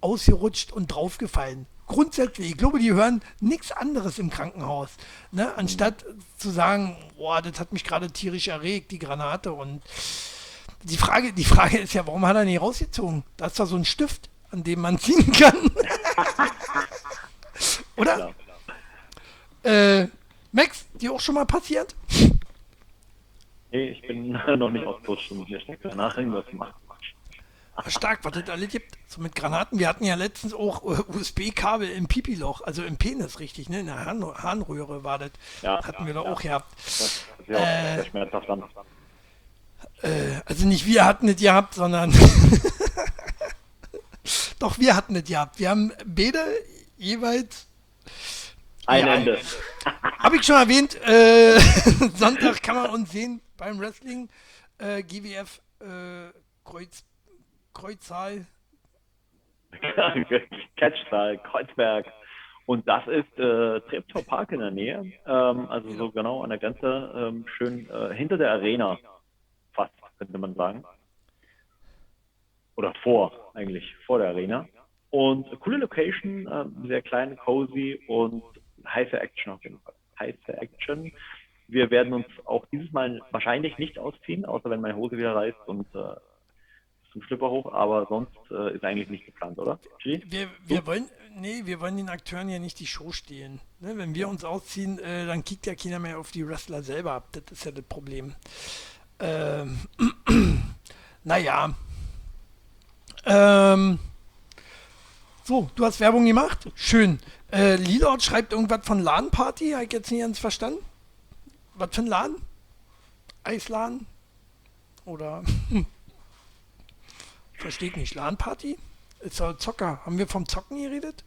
ausgerutscht und draufgefallen. Grundsätzlich, ich glaube, die hören nichts anderes im Krankenhaus. Ne? Anstatt zu sagen, boah, das hat mich gerade tierisch erregt, die Granate. Und die Frage, die Frage ist ja, warum hat er nicht rausgezogen? Da ist doch so ein Stift, an dem man ziehen kann. Oder? Äh, Max, dir auch schon mal passiert? Nee, ich bin noch nicht ausgerutscht und mir steckt danach irgendwas gemacht. Ah, Stark, was es alle gibt. So mit Granaten. Wir hatten ja letztens auch äh, USB-Kabel im Pipiloch, also im Penis, richtig, ne? In der Harn Harnröhre war das. Ja, hatten wir ja, doch ja. auch gehabt. Das ist ja auch Äh. sehr schmerzhaft dann. Äh, also nicht wir hatten es gehabt, sondern. Doch, wir hatten es gehabt. Wir haben beide jeweils. Ein Ja, Ende. Habe ich schon erwähnt, äh, Sonntag kann man uns sehen beim Wrestling. Äh, GWF äh, Kreuz, Kreuzzahl. Catchzahl, Kreuzberg. Und das ist äh, Treptow Park in der Nähe, ähm, also so genau an der Grenze, ähm, schön äh, hinter der Arena, fast, könnte man sagen. Oder vor, eigentlich, vor der Arena. Und coole Location, äh, sehr klein, cozy und heiße Action auf jeden Fall. Heiße Action. Wir werden uns auch dieses Mal wahrscheinlich nicht ausziehen, außer wenn meine Hose wieder reißt und äh, zum Schlipper hoch, aber sonst äh, ist eigentlich nicht geplant, oder? Wir, wir wollen, nee, wir wollen den Akteuren ja nicht die Show stehlen. Ne? Wenn wir uns ausziehen, äh, dann kickt ja keiner mehr auf die Wrestler selber ab. Das ist ja das Problem. Ähm, naja. Ähm, so, du hast Werbung gemacht? Schön. Äh, Lilord schreibt irgendwas von LAN-Party, habe ich jetzt nicht ganz verstanden. Was für ein Laden? Eisladen? Oder? Verstehe ich nicht. LAN-Party? Ist doch Zocker. Haben wir vom Zocken geredet?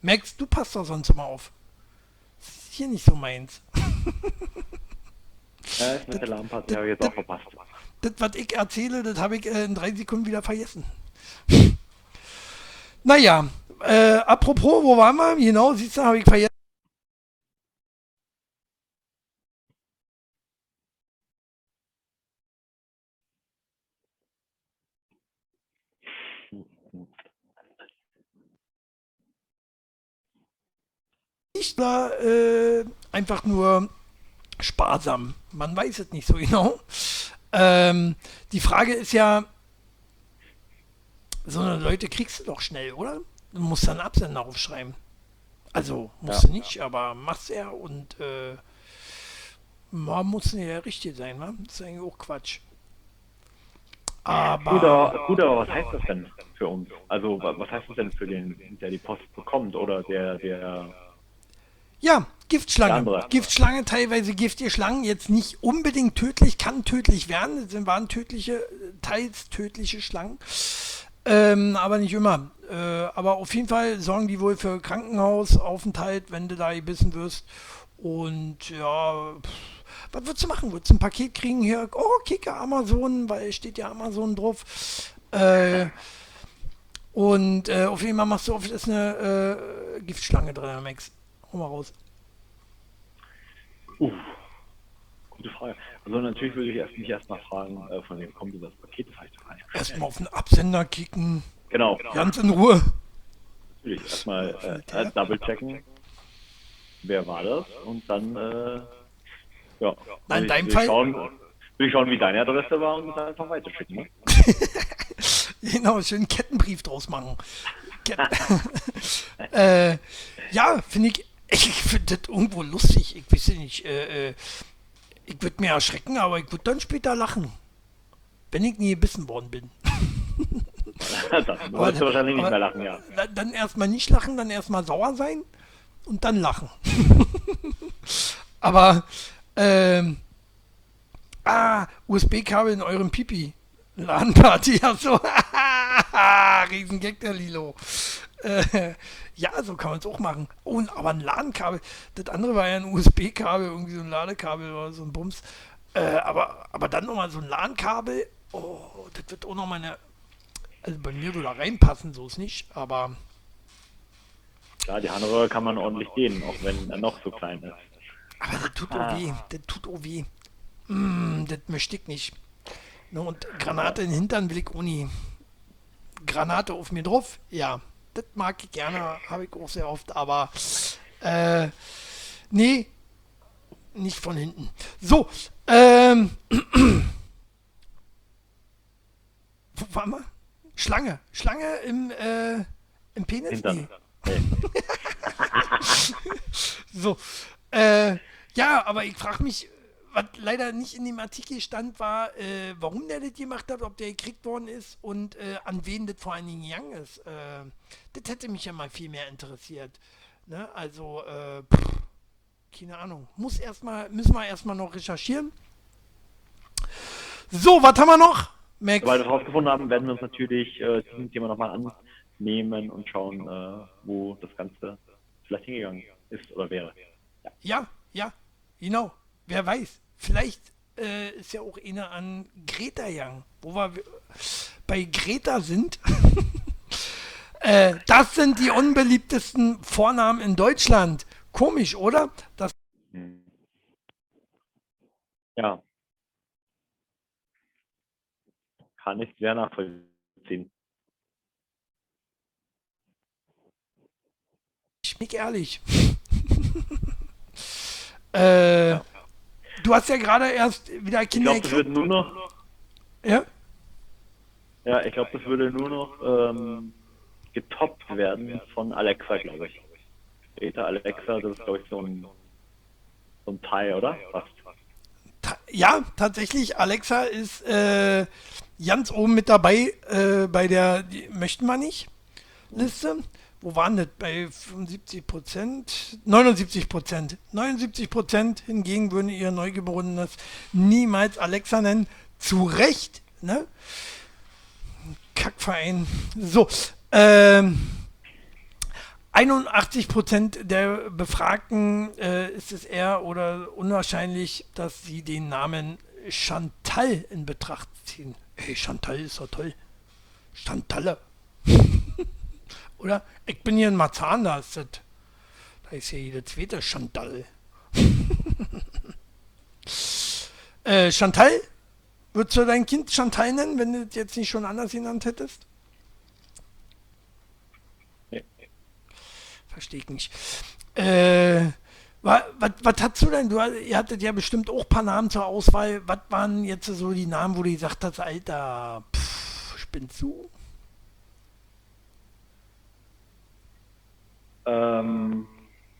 Max, du passt doch sonst immer auf. Das ist hier nicht so meins. ja, ich mit der LAN-Party habe ich jetzt auch verpasst. Das, was ich erzähle, das habe ich äh, in drei Sekunden wieder vergessen. naja, äh, apropos, wo waren wir? Genau, siehst du, habe ich vergessen. nicht war äh, einfach nur sparsam. Man weiß es nicht so genau. Ähm, die Frage ist ja, so eine Leute kriegst du doch schnell, oder? Du musst dann Absender aufschreiben. Also, musst ja, du nicht, ja. aber machst er und äh, man muss nicht der Richtige sein, wa? Das ist eigentlich auch Quatsch. Aber. Bruder, Bruder, was heißt das denn für uns? Also, was heißt das denn für den, der die Post bekommt oder der, der ja, Giftschlange. Giftschlange, teilweise giftige Schlangen, jetzt nicht unbedingt tödlich, kann tödlich werden. Das waren tödliche, teils tödliche Schlangen. Ähm, aber nicht immer. Äh, aber auf jeden Fall sorgen die wohl für Krankenhausaufenthalt, wenn du da gebissen wirst. Und ja, pff, was würdest du machen? Würdest du ein Paket kriegen hier? Oh, Kicker Amazon, weil steht ja Amazon drauf. Äh, und äh, auf jeden Fall machst du oft ist eine äh, Giftschlange drin, Max. Hau mal raus. Uff. Gute Frage. Also natürlich würde ich erst mich erstmal fragen, äh, von wem kommt das Paket? Das heißt gar nicht. Erstmal auf den Absender kicken. Genau. Ganz in Ruhe. Natürlich, erstmal äh, double checken. Wer war das? Und dann, äh, ja. Nein, in deinem Fall. Schauen, will ich schauen, wie deine Adresse war und dann einfach weiterschicken. Ne? genau, schön Kettenbrief draus machen. Äh, ja, finde ich ich finde das irgendwo lustig. Ich weiß nicht. Äh, äh, ich würde mir erschrecken, aber ich würde dann später lachen. Wenn ich nie gebissen worden bin. dann wirst du wahrscheinlich nicht mehr lachen, ja. Dann erstmal nicht lachen, dann erstmal sauer sein und dann lachen. aber, ähm, ah, USB-Kabel in eurem Pipi. LAN-Party, achso. Riesengag der Lilo. Äh, ja, so kann man es auch machen. Oh, aber ein LAN-Kabel. Das andere war ja ein USB-Kabel, irgendwie so ein Ladekabel oder so ein Bums. Äh, aber, aber dann nochmal so ein LAN-Kabel. Oh, das wird auch nochmal eine. Also bei mir würde da reinpassen, so ist nicht, aber. Klar, die Harnröhre kann man ordentlich dehnen, auch wenn er noch so klein ist. Aber das tut ah. auch weh. Das tut auch weh. Mm, das möchte ich nicht. Ne, und Granate in den Hintern will ich nie. Granate auf mir drauf? Ja das mag ich gerne, habe ich auch sehr oft, aber äh, nee, nicht von hinten. So, ähm, wo waren wir? Schlange, Schlange im, äh, im Penis? Nee. so, äh, ja, aber ich frage mich, was leider nicht in dem Artikel stand, war, äh, warum der das gemacht hat, ob der gekriegt worden ist und äh, an wen das vor allen Dingen gegangen ist. Äh, das hätte mich ja mal viel mehr interessiert. Ne? Also, äh, pff, keine Ahnung. Muss erstmal, müssen wir erstmal noch recherchieren. So, was haben wir noch? Max? Weil wir herausgefunden haben, werden wir uns natürlich äh, diesem Thema nochmal annehmen und schauen, äh, wo das Ganze vielleicht hingegangen ist oder wäre. Ja, ja, genau. Wer weiß. Vielleicht äh, ist ja auch einer an Greta Young, wo wir bei Greta sind. äh, das sind die unbeliebtesten Vornamen in Deutschland. Komisch, oder? Das. Ja. Kann ich sehr nachvollziehen. ich bin ehrlich. äh, Du hast ja gerade erst wieder Ich Kinder glaube, das würde nur noch, Ja? ja, ich glaube, das würde nur noch ähm, getoppt werden von Alexa, glaube ich. Beta Alexa, das ist, glaube ich, so ein, so ein Teil, oder? Fast. Ta ja, tatsächlich, Alexa ist äh, ganz oben mit dabei äh, bei der die, Möchten wir nicht Liste. Wo waren das? Bei 75 Prozent? 79 Prozent. 79 Prozent hingegen würden ihr Neugeborenes niemals Alexa nennen. Zu Recht, ne? Kackverein. So, ähm, 81 Prozent der Befragten äh, ist es eher oder unwahrscheinlich, dass sie den Namen Chantal in Betracht ziehen. Hey, Chantal ist doch toll. Chantalle. Oder? Ich bin hier in Marzahn, da ist das. Da ist ja jede zweite Chantal. äh, Chantal? Würdest du dein Kind Chantal nennen, wenn du es jetzt nicht schon anders genannt hättest? Nee. Verstehe ich nicht. Äh, was, was hast du denn? Du, ihr hattet ja bestimmt auch ein paar Namen zur Auswahl. Was waren jetzt so die Namen, wo du gesagt hast, Alter, pff, spinnst du? Ähm,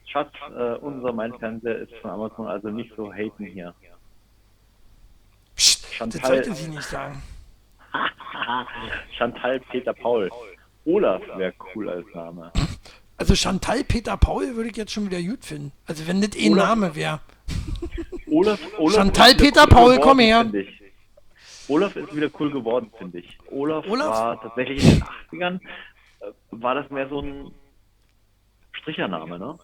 Schatz, äh, unser Mein Fernseher ist von Amazon, also nicht so haten hier. Psst, das Chantal- sollte sie nicht sagen. Chantal Peter Paul. Olaf wäre cool als Name. Also Chantal Peter Paul würde ich jetzt schon wieder gut finden. Also wenn das eh ein Name wäre. Olaf, Olaf Chantal Peter cool Paul, geworden, komm her. Olaf ist wieder cool geworden, finde ich. Olaf, Olaf? war tatsächlich in den 80ern, äh, war das mehr so ein Strichername, ne?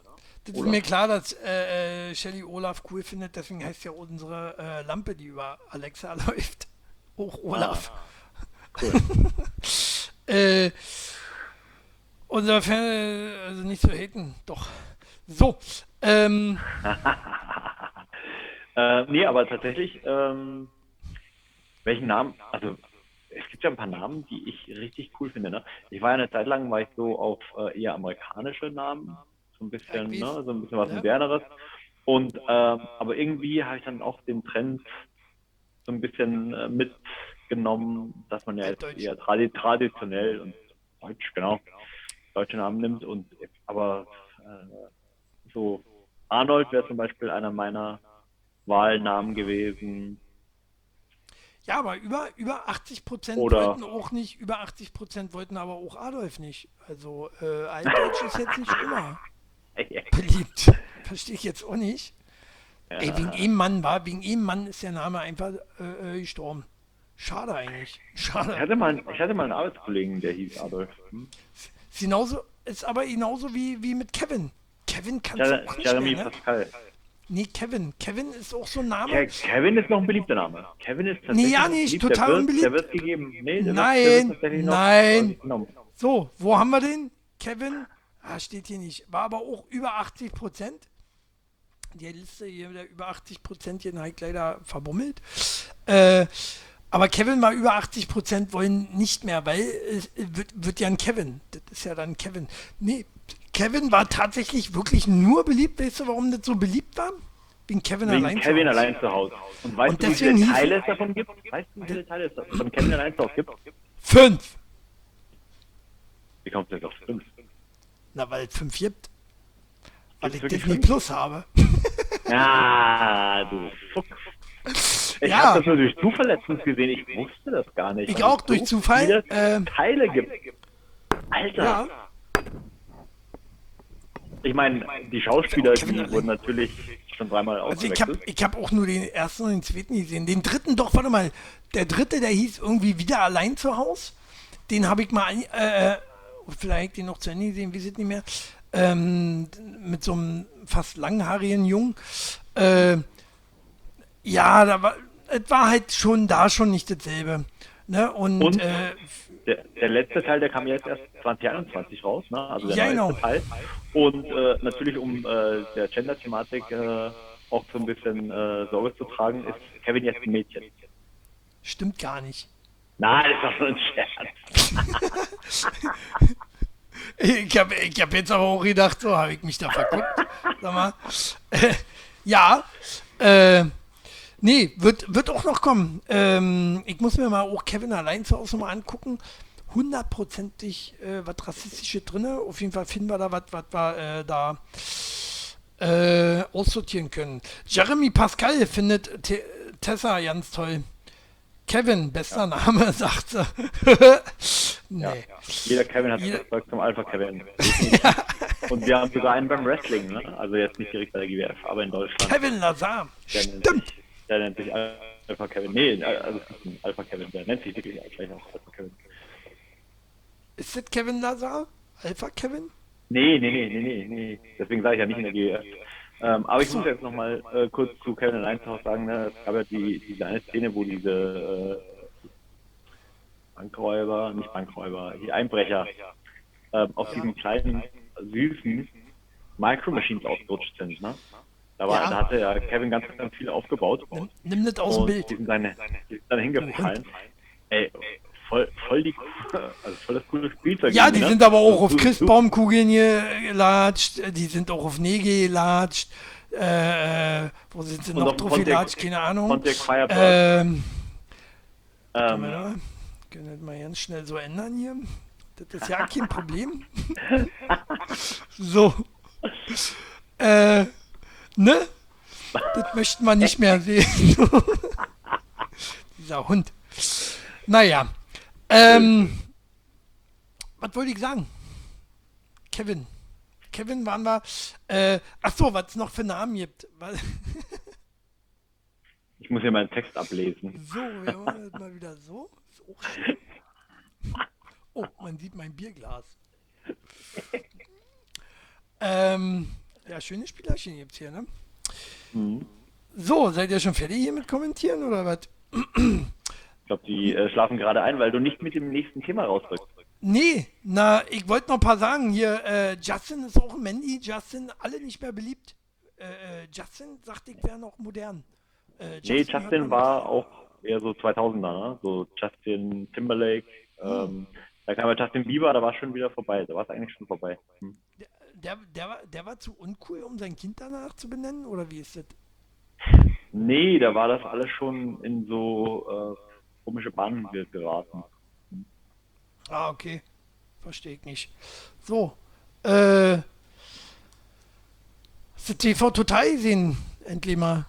Das ist Olaf. mir klar, dass äh, äh, Shelly Olaf cool findet, deswegen heißt ja unsere äh, Lampe, die über Alexa läuft, auch Olaf. äh, unser Fan, also nicht zu haten, doch. So, ähm, Äh, nee, aber tatsächlich, ähm, welchen Namen, also es gibt ja ein paar Namen, die ich richtig cool finde. Ne? Ich war ja eine Zeit lang, war ich so auf äh, eher amerikanische Namen, so ein bisschen, Ja, ne, so ein bisschen was ja. moderneres. Und ähm, aber irgendwie habe ich dann auch den Trend so ein bisschen äh, mitgenommen, dass man ja jetzt eher tradi traditionell und deutsch, genau, deutsche Namen nimmt. Und aber äh, so Arnold wäre zum Beispiel einer meiner Wahlnamen gewesen. Ja, aber über, über 80 Prozent wollten auch nicht, über 80 Prozent wollten aber auch Adolf nicht. Also äh, Altdeutsch ist jetzt nicht immer beliebt. Verstehe ich jetzt auch nicht. Ey, wegen ihm Mann war, wegen ihm Mann ist der Name einfach äh, äh, gestorben. Schade eigentlich. Ich Schade. hatte mal, ich hatte mal einen Arbeitskollegen, der hieß Adolf. Hm? Ist, genauso, ist aber genauso wie, wie mit Kevin. Kevin Jer- du auch nicht Jeremy mehr, ne? Pascal. Nee, Kevin. Kevin ist auch so ein Name. Ke Kevin ist noch ein beliebter Name. Kevin ist tatsächlich ja, noch nicht, beliebt. total der wird, unbeliebt. Der wird gegeben. Nee, der Nein, wird, der wird noch nein. genommen. So, wo haben wir den? Kevin? Ah, steht hier nicht. War aber auch über 80 Prozent. Die Liste hier wieder über 80 Prozent, hier halt leider verbummelt. Äh, aber Kevin war über 80 Prozent, wollen nicht mehr, weil es wird, wird ja ein Kevin. Das ist ja dann Kevin. Nee, Kevin war tatsächlich wirklich nur beliebt. Weißt du, warum das so beliebt war? Wegen Kevin Wegen allein. zu Kevin Hause. allein zu Hause. Und weißt Und du, wie viele Teile es davon gibt? Weißt du, wie viele Teile es von Kevin allein zu Hause gibt? Fünf. Wie kommt das auf fünf? Na, weil es fünf gibt. Weil ich Gibt's Disney fünf? Plus habe. Ja, du Fuchs. Ich Ja. habe das nur durch Zufall letztens gesehen. Ich wusste das gar nicht. Ich auch durch Zufall, ähm, Teile gibt. Alter. Ja. Ich meine, die Schauspieler, die wurden natürlich schon dreimal Also ich habe hab auch nur den ersten und den zweiten gesehen. Den dritten doch, warte mal. Der dritte, der hieß irgendwie wieder allein zu Haus. Den habe ich mal, äh, vielleicht den noch zu Ende gesehen, wie es nicht mehr. ähm, mit so einem fast langhaarigen Jungen. Äh, ja, da war, es war halt schon da schon nicht dasselbe. Ne? Und, Und? Äh, Der, der letzte Teil, der kam jetzt erst 2021 raus, ne? Also der Ja, neueste genau. Teil. Und äh, natürlich, um äh, der Gender-Thematik äh, auch so ein bisschen äh, Sorge zu tragen, ist Kevin jetzt ein Mädchen. stimmt gar nicht. Nein, das ist doch so ein Scherz. Ich habe ich hab jetzt aber auch gedacht, so habe ich mich da verguckt. Sag mal. Ja, äh, nee, wird, wird auch noch kommen. Ähm, ich muss mir mal auch Kevin allein zu Hause mal angucken. Hundertprozentig äh, was Rassistisches drin. Auf jeden Fall finden wir da was, was wir äh, da äh, aussortieren können. Jeremy Pascal findet Te Tessa ganz toll. Kevin, bester Name, sagt sie. nee. Jeder Kevin hat Jeder- Zeug zum Alpha-Kevin. Und wir haben sogar einen beim Wrestling, ne? Also jetzt nicht direkt bei der GWF, aber in Deutschland. Kevin Lazar. Stimmt. Der nennt sich Alpha Kevin. Nee, also es ist ein Alpha Kevin, der nennt sich wirklich gleich auch Alpha Kevin. Ist das Kevin Lazar? Alpha Kevin? Nee, nee, nee, nee, nee, nee. Deswegen sage ich ja nicht in der GWF. Ähm, aber ich muss jetzt nochmal äh, kurz zu Kevin Hause sagen, ne? es gab ja die, diese eine Szene, wo diese äh, Bankräuber, nicht Bankräuber, die Einbrecher ähm, auf diesen kleinen, süßen Micro Machines ausgerutscht sind. Ne? Da, war, Ja. da hatte ja Kevin ganz, ganz viel aufgebaut. Nimm, nimm das aus dem Bild. die sind dann, die sind dann hingefallen. Ey, voll, voll die, also voll das coole Spielzeug. Ja, die ne? sind aber auch auf Christbaumkugeln gelatscht, die sind auch auf Nägel gelatscht. Äh, äh, wo sind sie Und noch drauf gelatscht? Keine Ahnung. Ähm, Ähm, Warte, können wir das mal ganz schnell so ändern hier? Das ist ja kein Problem. so. Äh, ne? Das möchten wir nicht mehr sehen. Dieser Hund. Naja. Ähm, was wollte ich sagen? Kevin. Kevin waren wir. Äh, ach so, was es noch für Namen gibt. Ich muss hier meinen Text ablesen. So, wir machen das mal wieder so. Auch schön. Oh, man sieht mein Bierglas. Ähm, ja, schöne Spielerchen gibt's hier, ne? Mhm. So, seid ihr schon fertig hier mit kommentieren oder was? Ich glaube, die äh, schlafen gerade ein, weil du nicht mit dem nächsten Thema rausrückst. Nee, na, ich wollte noch ein paar sagen. Hier, äh, Justin ist auch ein Mandy, Justin, alle nicht mehr beliebt. Äh, äh, Justin, sagte ich, wäre noch modern. Äh, Nee, hört Justin war auch eher so 2000er, ne? So Justin Timberlake. Ähm, da kam ja Justin Bieber, da war schon wieder vorbei. Da war es eigentlich schon vorbei. Hm. Der, der, war, der war zu uncool, um sein Kind danach zu benennen, oder wie ist das? Nee, da war das alles schon in so äh, komische Bahnen ge- geraten. Ah, okay. Verstehe ich nicht. So. Äh. Hast du TV total gesehen? Endlich mal.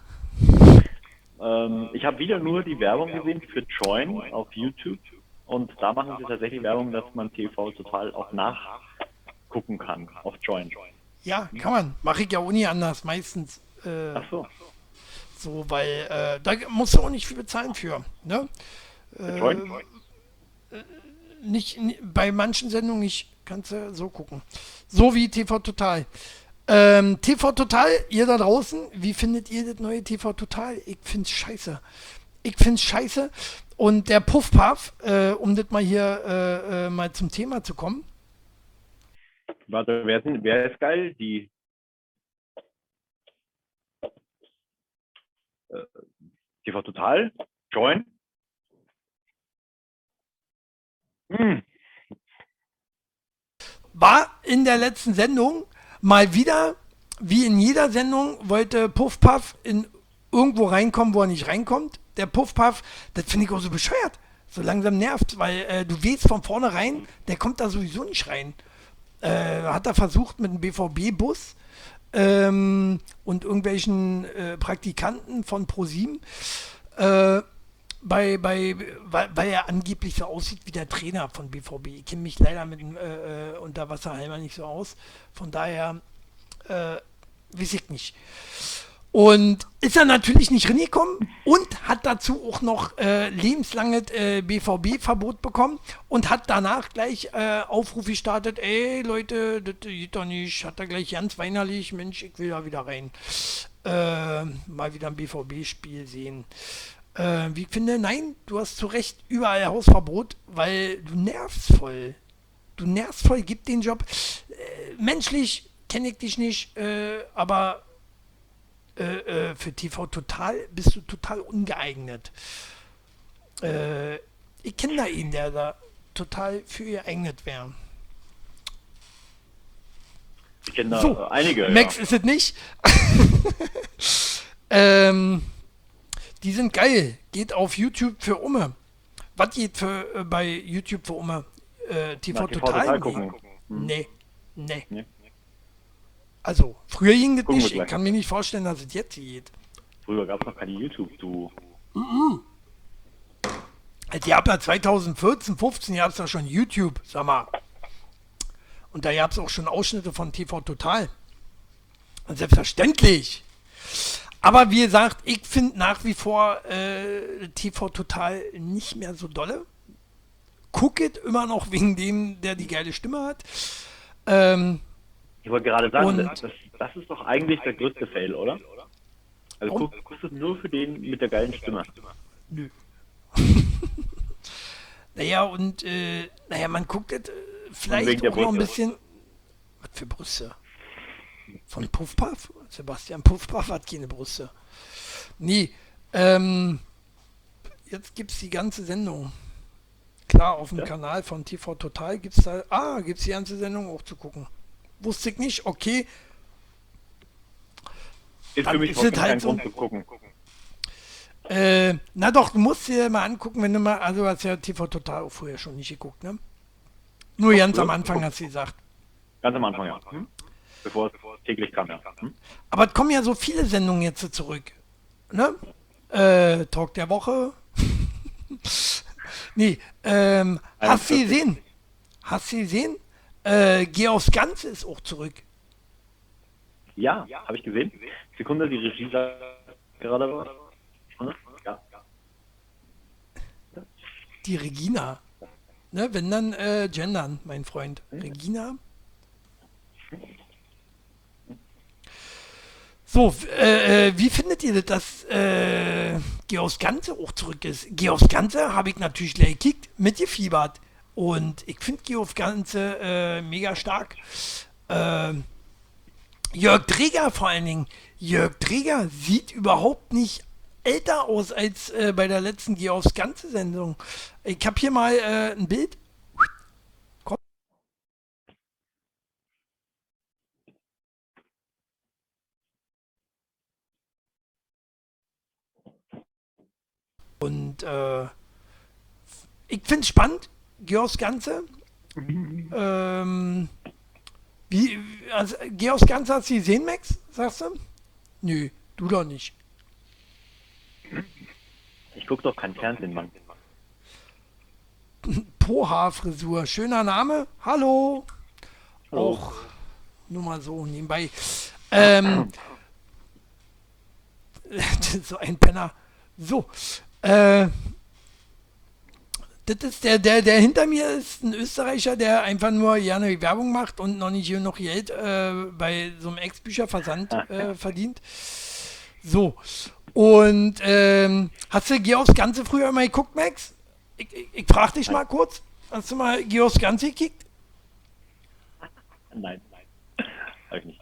Ähm, ich habe wieder nur die Werbung gesehen für Join auf YouTube. Und da machen sie tatsächlich Werbung, dass man TV total auch nachgucken kann auf Join. Ja, kann man. Mache ich ja auch nie anders, meistens. Äh, Ach so. so, weil äh, da musst du auch nicht viel bezahlen für. Ne? Äh, Join? nicht, ni- bei manchen Sendungen nicht. Kannst du so gucken. So wie TV Total. Ähm, TV Total, ihr da draußen, wie findet ihr das neue TV Total? Ich find's scheiße. Ich find's scheiße. Und der Puffpuff, äh, um das mal hier äh, äh, mal zum Thema zu kommen. Warte, wer denn- wer ist geil? Die äh, TV Total? Join? Hm. war in der letzten Sendung mal wieder, wie in jeder Sendung, wollte Puffpuff in irgendwo reinkommen, wo er nicht reinkommt. Der Puffpuff, das finde ich auch so bescheuert. So langsam nervt, weil äh, du weißt von vornherein, der kommt da sowieso nicht rein. Äh, hat er versucht mit einem BVB-Bus ähm, und irgendwelchen äh, Praktikanten von ProSieben. Äh, bei, bei, weil, weil er angeblich so aussieht wie der Trainer von BVB. Ich kenne mich leider mit dem äh, äh, Unterwasserhalmer nicht so aus. Von daher äh, weiß ich nicht. Und ist er natürlich nicht reingekommen und hat dazu auch noch äh, lebenslanges äh, BVB-Verbot bekommen und hat danach gleich äh, Aufruf gestartet, ey Leute, das geht doch nicht, hat er gleich ganz weinerlich, Mensch, ich will da wieder rein. Äh, mal wieder ein BVB-Spiel sehen. Äh, wie ich finde, nein, du hast zu Recht überall Hausverbot, weil du nervst voll. Du nervst voll, gib den Job. Äh, menschlich kenne ich dich nicht, aber äh, äh, für TV Total bist du total ungeeignet. Äh, ich kenne da einen, der da total für geeignet wäre. Ich kenne da So, einige. Max ja. ist es nicht. ähm, die sind geil. Geht auf YouTube für Umme. Was geht für, äh, bei YouTube für Umme? Äh, TV, Na, TV Total? Total Nee. gucken. Nee. Nee. Nee. Also, früher ging das nicht. Ich kann mir nicht vorstellen, dass es jetzt geht. Früher gab es noch keine YouTube, du. Also, ihr habt ja 2014, 15 gab es ja schon YouTube, sag mal. Und da gab es auch schon Ausschnitte von TV Total. Und selbstverständlich. Aber wie gesagt, ich finde nach wie vor äh, TV Total nicht mehr so dolle. Gucket immer noch wegen dem, der die geile Stimme hat. Ähm, Ich wollte gerade sagen, das, das, ist doch eigentlich der größte Fail, oder? Also guck, guckst du nur für den mit der geilen Stimme. Nö. naja, und äh, naja, man guckt jetzt äh, vielleicht auch noch ein bisschen. Was für Brüste? Von Puffpuff? Sebastian Puffpuff hat keine Brüste. Nee, ähm, jetzt gibt's die ganze Sendung. Klar, auf dem Ja. Kanal von TV Total gibt's da, ah, gibt's die ganze Sendung auch zu gucken. Wusste ich nicht, okay, Ist Dann für mich ist es halt so- gucken. Äh, na doch, du musst dir mal angucken, wenn du mal, also du hast ja TV Total auch vorher schon nicht geguckt, ne? Nur ganz am Anfang hast du gesagt. Ganz am Anfang, ja. Hm? Bevor es täglich kam, ja. Hm? Aber es kommen ja so viele Sendungen jetzt zurück. Ne? Äh, Talk der Woche. nee, ähm, hast du 41. gesehen? Hast du gesehen? Äh, Geh aufs Ganze ist auch zurück. Ja, habe ich gesehen. Sekunde, die Regie sagt gerade was. Ja. Die Regina. Ne, wenn dann äh, gendern, mein Freund. Regina. So, äh, äh, wie findet ihr das, dass äh, aufs Ganze auch zurück ist? Geh aufs Ganze habe ich natürlich gleich gekickt, mitgefiebert. Und ich finde aufs Ganze äh, mega stark. Ähm, Jörg Träger vor allen Dingen. Jörg Träger sieht überhaupt nicht älter aus als äh, bei der letzten Geh aufs Ganze Sendung. Ich habe hier mal äh, ein Bild. Komm. Und äh, ich finde es spannend, Aufs Ganze. ähm, wie, also, aufs Ganze hast du gesehen, Max? Sagst du? Nö, du doch nicht. Ich gucke doch kein Fernsehen, Mann. Poha-Frisur, schöner Name. Hallo. Hallo. Auch nur mal so nebenbei. Ähm, so ein Penner. So. Äh, das ist der, der, der hinter mir ist ein Österreicher, der einfach nur gerne Werbung macht und noch nicht genug Geld äh, bei so einem Ex-Bücherversand äh, verdient. So. Und ähm, hast du aufs Ganze früher mal geguckt, Max? Ich, ich, ich frag dich mal kurz. Hast du mal aufs Ganze gekickt? Nein, nein. Hab ich nicht.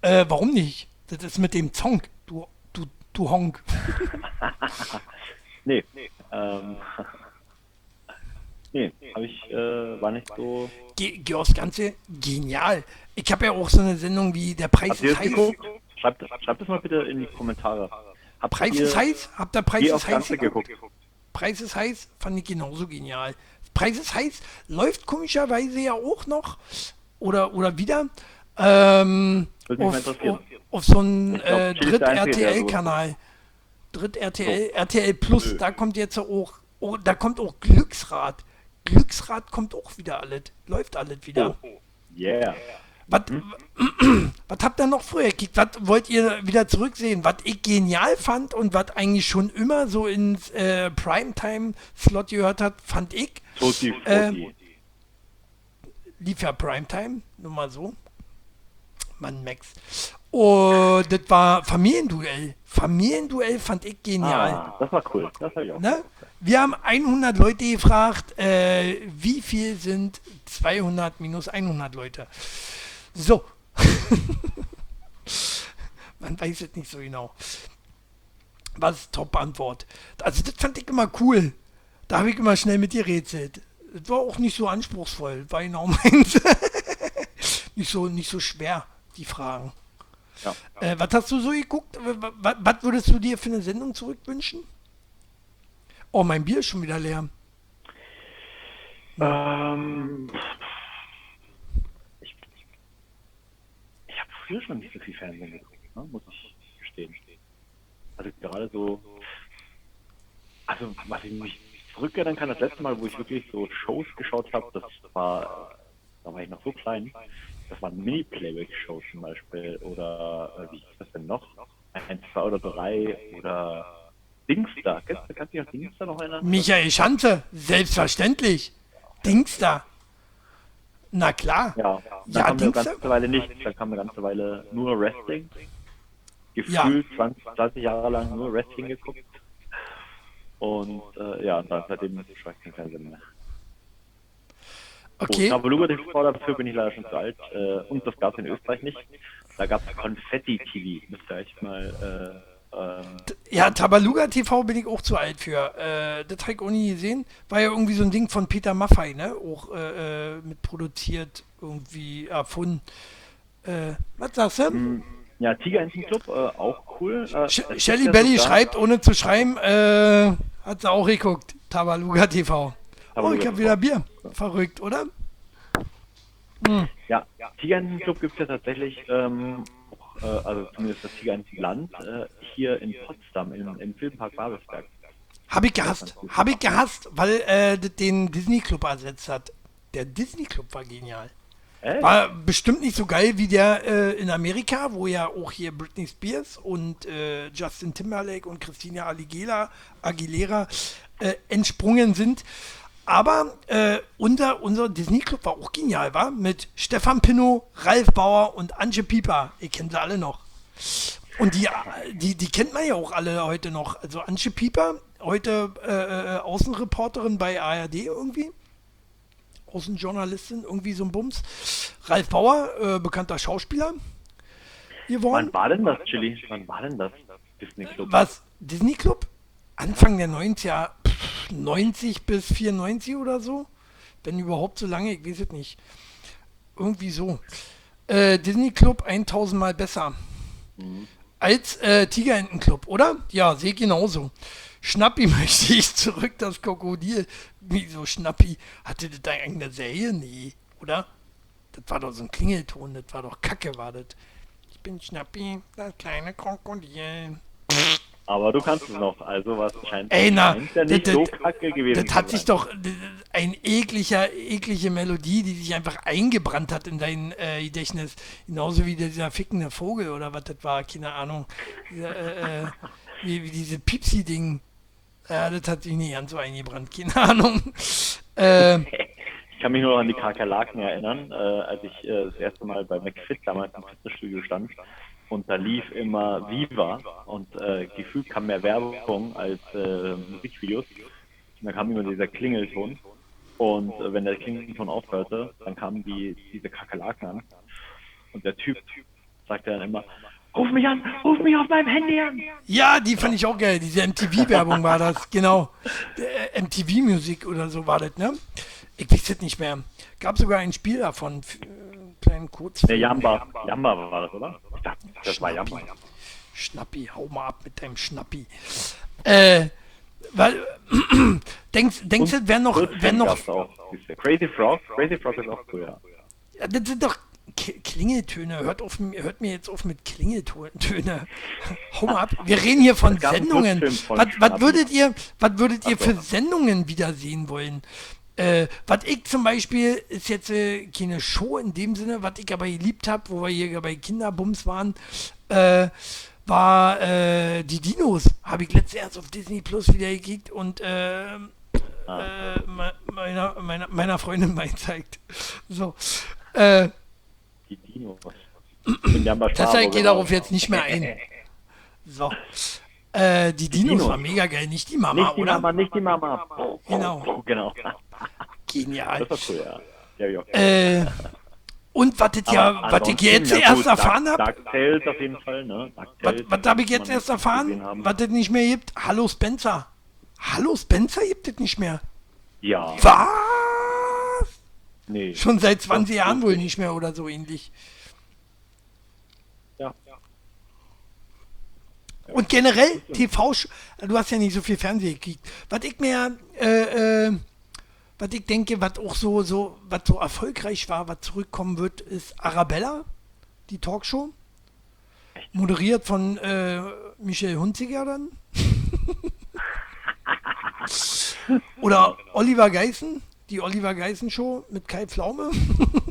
Äh, warum nicht? Das ist mit dem Zong, du, du, du Honk. Nee. Ähm, nee, habe ich, äh, war nicht so. Geh, geh aufs Ganze, genial. Ich habe ja auch so eine Sendung wie Der Preis ist heiß. geguckt? Schreibt, schreibt das mal bitte in die Kommentare. Habt Preis ihr ist heiß? Habt ihr Preis ist heiß geguckt? geguckt? Preis ist heiß fand ich genauso genial. Preis ist heiß läuft komischerweise ja auch noch oder oder wieder ähm, auf, auf, auf so einen äh, Till Einzige, der so- RTL Plus, da kommt jetzt auch, oh, da kommt auch Glücksrad. Glücksrad kommt auch wieder alles. Läuft alles wieder. Oh, yeah. Was, was habt ihr noch früher gekickt? Was wollt ihr wieder zurücksehen? Was ich genial fand und was eigentlich schon immer so ins äh, Primetime-Slot gehört hat, fand ich. Tutti Ähm, Frutti. lief ja Primetime, nur mal so. Mann, Max. Und das war Familienduell. Familienduell fand ich genial. ah, das war cool. Das habe ich auch. Ne? Wir haben 100 Leute gefragt, äh, wie viel sind 200 minus 100 Leute? So. Man weiß es nicht so genau. Was Top-Antwort? Also das fand ich immer cool. Da habe ich immer schnell mit dir rätselt. Das war auch nicht so anspruchsvoll, war genau meins. nicht, so, nicht so schwer, die Fragen. Ja. Äh, was hast du so geguckt? Was, was würdest du dir für eine Sendung zurückwünschen? Oh, mein Bier ist schon wieder leer. Ähm, ich ich habe früher schon nicht so viel Fernsehen geguckt, ne, muss ich gestehen. Also gerade so, also was ich mich zurückerinnern kann, das letzte Mal, wo ich wirklich so Shows geschaut habe, das war, da war ich noch so klein, das waren Mini-Playback-Shows zum Beispiel oder äh, wie hieß das denn noch? Ein, zwei oder drei oder Dingsda. Kannst, kannst du dich an Dingsda noch erinnern? Michael Schanze, selbstverständlich. Dings da. Na klar. Ja, dann Ja, kam eine ganze Weile nicht, dann kam eine ganze Weile nur Wrestling. Ja. Gefühlt 20, 20 Jahre lang nur Wrestling geguckt. Und äh, ja, und dann seitdem schaue ich kein Fernsehen mehr. Okay. Oh, Tabaluga TV, dafür bin ich leider schon zu alt. Äh, und das gab es in Österreich nicht. Da gab es Konfetti-TV. Müsst ihr echt mal... Äh, ähm, Ja, Tabaluga TV bin ich auch zu alt für. Äh, das habe ich auch nie gesehen. War ja irgendwie so ein Ding von Peter Maffei, ne? Auch äh, äh, mit produziert, irgendwie erfunden. Äh, was sagst du? ja, Tiger Enten Club, äh, auch cool. Äh, Sh Shelly Belly schreibt, ohne zu schreiben, äh, hat sie auch geguckt. Tabaluga TV. Oh, Tabaluga ich habe wieder Bier. Verrückt, oder? Ja, Tiger Enten Club gibt es ja tatsächlich, ähm, auch, äh, also zumindest das Tiger Enten Land, äh, hier in Potsdam, im, im Filmpark Babelsberg. Habe ich gehasst. Habe ich gehasst, weil äh, das den Disney Club ersetzt hat. Der Disney Club war genial. Äh? War bestimmt nicht so geil wie der äh, in Amerika, wo ja auch hier Britney Spears und äh, Justin Timberlake und Christina Aguilera, Aguilera äh, entsprungen sind. Aber äh, unser, unser Disney Club war auch genial, war? Mit Stefan Pinnow, Ralf Bauer und Antje Pieper. Ihr kennt sie alle noch. Und die, die, die kennt man ja auch alle heute noch. Also Antje Pieper, heute äh, äh, Außenreporterin bei ARD irgendwie. Außenjournalistin, irgendwie so ein Bums. Ralf Bauer, äh, bekannter Schauspieler geworden. Wann war denn das, Chili? Wann war denn das Disney Club? Was? Disney Club? Anfang der 90er, pff, 90 bis 94 oder so? Wenn überhaupt so lange, ich weiß es nicht. Irgendwie so. Äh, Disney Club 1000 Mal besser. Als äh, Tigerenten Club, oder? Ja, sehe ich genauso. Schnappi möchte ich zurück, das Krokodil. Wieso Schnappi? Hatte das da irgendeine Serie? Nee, oder? Das war doch so ein Klingelton, das war doch Kacke, war das. Ich bin Schnappi, das kleine Krokodil. Aber du kannst es noch, also was scheint, Ey, na, ja nicht das- so kacke gewesen Das hat sich doch ein ekliger, eklige Melodie, die sich einfach eingebrannt hat in dein äh, Gedächtnis. Genauso wie dieser fickende Vogel oder was das war, keine Ahnung. Äh, äh, wie, wie diese Pipsi-Ding. Ja, das hat sich nicht ganz so eingebrannt, keine Ahnung. Äh, Ich kann mich nur noch an die Kakerlaken erinnern, äh, als ich äh, das erste Mal bei McFit damals im Fitnessstudio stand und da lief immer Viva und äh, gefühlt kam mehr Werbung als äh, Musikvideos. Und da kam immer dieser Klingelton und äh, wenn der Klingelton aufhörte, dann kamen die diese Kakerlaken an und der Typ sagte dann immer Ruf mich an, ruf mich auf meinem Handy an. ja, die fand ich auch geil. Diese MTV-Werbung war das, genau. Äh, MTV-Musik oder so war das, ne? Ich weiß es nicht mehr. Gab sogar ein Spiel davon, für, äh, einen kleinen Kurzfilm. Der Jamba, Jamba war das, oder? Das war Jamba. Schnappi, hau mal ab mit deinem Schnappi. Äh, weil, denkst, denkst du, wer noch, wer noch, Crazy Frog, Crazy Frog ist auch cool, ja. das sind doch Klingeltöne, hört, auf, hört mir jetzt auf mit Klingeltöne. Hau mal ab, wir reden hier von Sendungen. Was, was Schnappi. würdet ihr, was würdet ihr für Sendungen wiedersehen wollen? Äh, was ich zum Beispiel, ist jetzt äh, keine Show in dem Sinne, was ich aber geliebt habe, wo wir hier bei Kinderbums waren, äh, war äh, die Dinos. Habe ich letztes erst auf Disney Plus wieder gekickt und äh, äh, me- meiner, meiner, meiner Freundin mal gezeigt. So. Äh, Die Dinos. Das geht genau. darauf jetzt nicht mehr ein. So. Äh, die Dinos, Dinos. war mega geil, nicht die Mama, Nicht die oder? Mama, nicht die Mama. Genau. Genau. Genial. Das war cool, ja. Ja, ja. Äh, und was ich ja, was ich jetzt ja, erst gut, erfahren habe, auf jeden Fall, ne? Dark was, habe ich jetzt erst erfahren, was es nicht mehr gibt? Hallo Spencer. Hallo Spencer gibt es nicht mehr. Ja, Was? nee. Schon seit 20 Jahren wohl nicht mehr oder so ähnlich. Ja. Und generell TV, du hast ja nicht so viel Fernsehen gekriegt. Was ich mir, äh, äh, was ich denke, was auch so, so, was so erfolgreich war, was zurückkommen wird, ist Arabella, die Talkshow. Moderiert von äh, Michel Hunziger dann. Oder Oliver Geißen, die Oliver Geißen Show mit Kai Pflaume.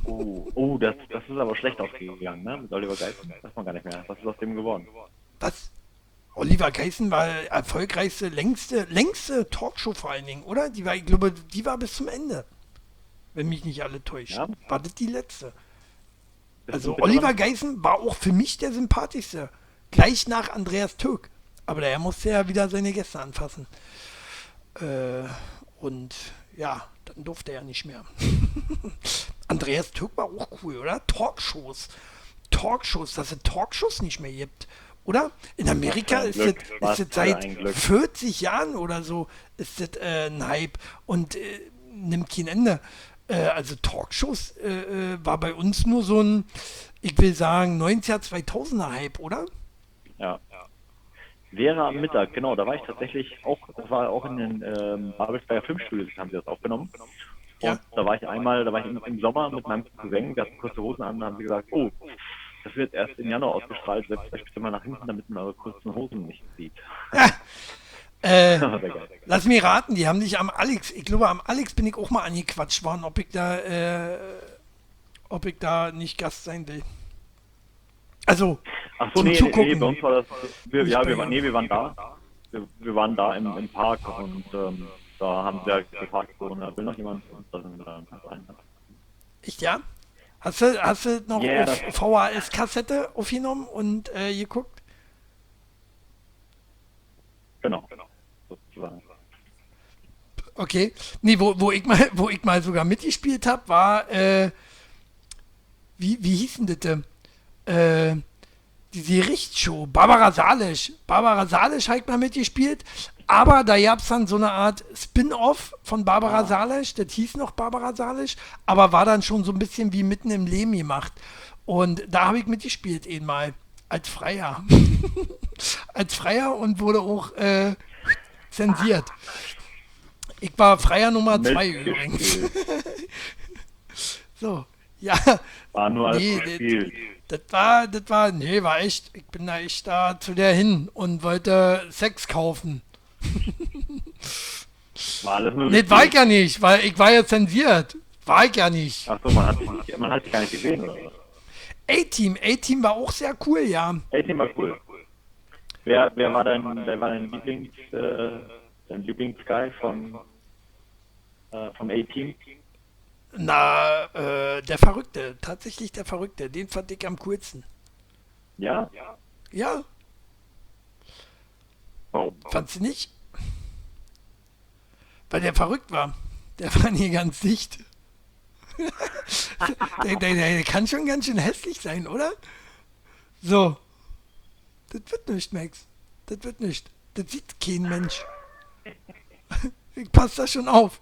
Oh, oh das, das ist aber schlecht ausgegangen, ne? Mit Oliver Geist. Das weiß man gar nicht mehr. Was ist aus dem geworden? Was? Oliver Geißen war erfolgreichste, längste, längste Talkshow vor allen Dingen, oder? Die war, ich glaube, die war bis zum Ende. Wenn mich nicht alle täuscht. Ja. War das die letzte? Bist Also Oliver? Geißen war auch für mich der sympathischste. Gleich nach Andreas Türk. Aber der musste ja wieder seine Gäste anfassen. Äh, und ja, dann durfte er nicht mehr. Andreas Türk war auch cool, oder? Talkshows. Talkshows, dass es Talkshows nicht mehr gibt. Oder? In Amerika ist Glück. das, ist das seit ein Glück. 40 Jahren oder so ist das äh, ein Hype und äh, nimmt kein Ende. Äh, also Talkshows äh, äh, war bei uns nur so ein, ich will sagen, 90er, 2000er Hype, oder? Ja. Wäre am Mittag, genau, da war ich tatsächlich auch, das war auch in den ähm, Babelsberger Filmstudios, haben sie das aufgenommen. Und Ja. da war ich einmal, da war ich im, im Sommer mit meinem Cousin, wir hatten kurze Hosen an, da haben sie gesagt, oh, das wird erst im Januar ausgestrahlt, setzt euch bitte mal nach hinten, damit man eure kurzen Hosen nicht sieht. Äh, Sehr geil. lass mich raten, die haben dich am Alex, ich glaube am Alex bin ich auch mal angequatscht worden, ob ich da, äh, ob ich da nicht Gast sein will. Also, Ach so, Zum nee, Zugucken. nee, bei uns war das, wir, ja, wir, waren- nee, wir waren da. Wir, wir waren da im, im Park und ähm, da haben wir gefragt, so, na, will noch jemand? Und dann sind wir dann rein. echt ja? Hast du, hast du noch auf VHS-Kassette aufgenommen und äh, geguckt? Genau, sozusagen. Okay. Nee, wo, wo, ich mal, wo ich mal sogar mitgespielt habe, war, äh, wie, wie hieß denn das? denn? Äh, diese Richtshow, Barbara Salisch. Barbara Salisch hat mal mitgespielt, aber da gab es dann so eine Art Spin-off von Barbara Salisch, das hieß noch Barbara Salisch, aber war dann schon so ein bisschen wie mitten im Leben gemacht. Und da habe ich mitgespielt einmal, als Freier. als Freier und wurde auch äh, zensiert. Ich war Freier Nummer zwei übrigens. So, ja, War nur alles Nee, das- Spiel. das war, das war, nee, war echt, ich bin da echt da zu der hin und wollte Sex kaufen. War alles nur Nee, war ich ja nicht, weil ich war ja zensiert. War ich ja nicht. Achso, man hat, dich man hat gar nicht gesehen, oder? A-Team, A-Team war auch sehr cool, ja. Hey, Team war cool. Wer, wer war dein, wer war dein Lieblings, äh, dein Lieblingsguy von, äh, vom A-Team? Na, äh, der Verrückte, tatsächlich der Verrückte, den fand ich am coolsten. Ja? Ja, Warum? fandst du nicht? Weil der verrückt war. Der war nie ganz dicht. der, der, der kann schon ganz schön hässlich sein, oder? So. Das wird nicht, Max. Das wird nicht. Das sieht kein Mensch. Ich passe da schon auf.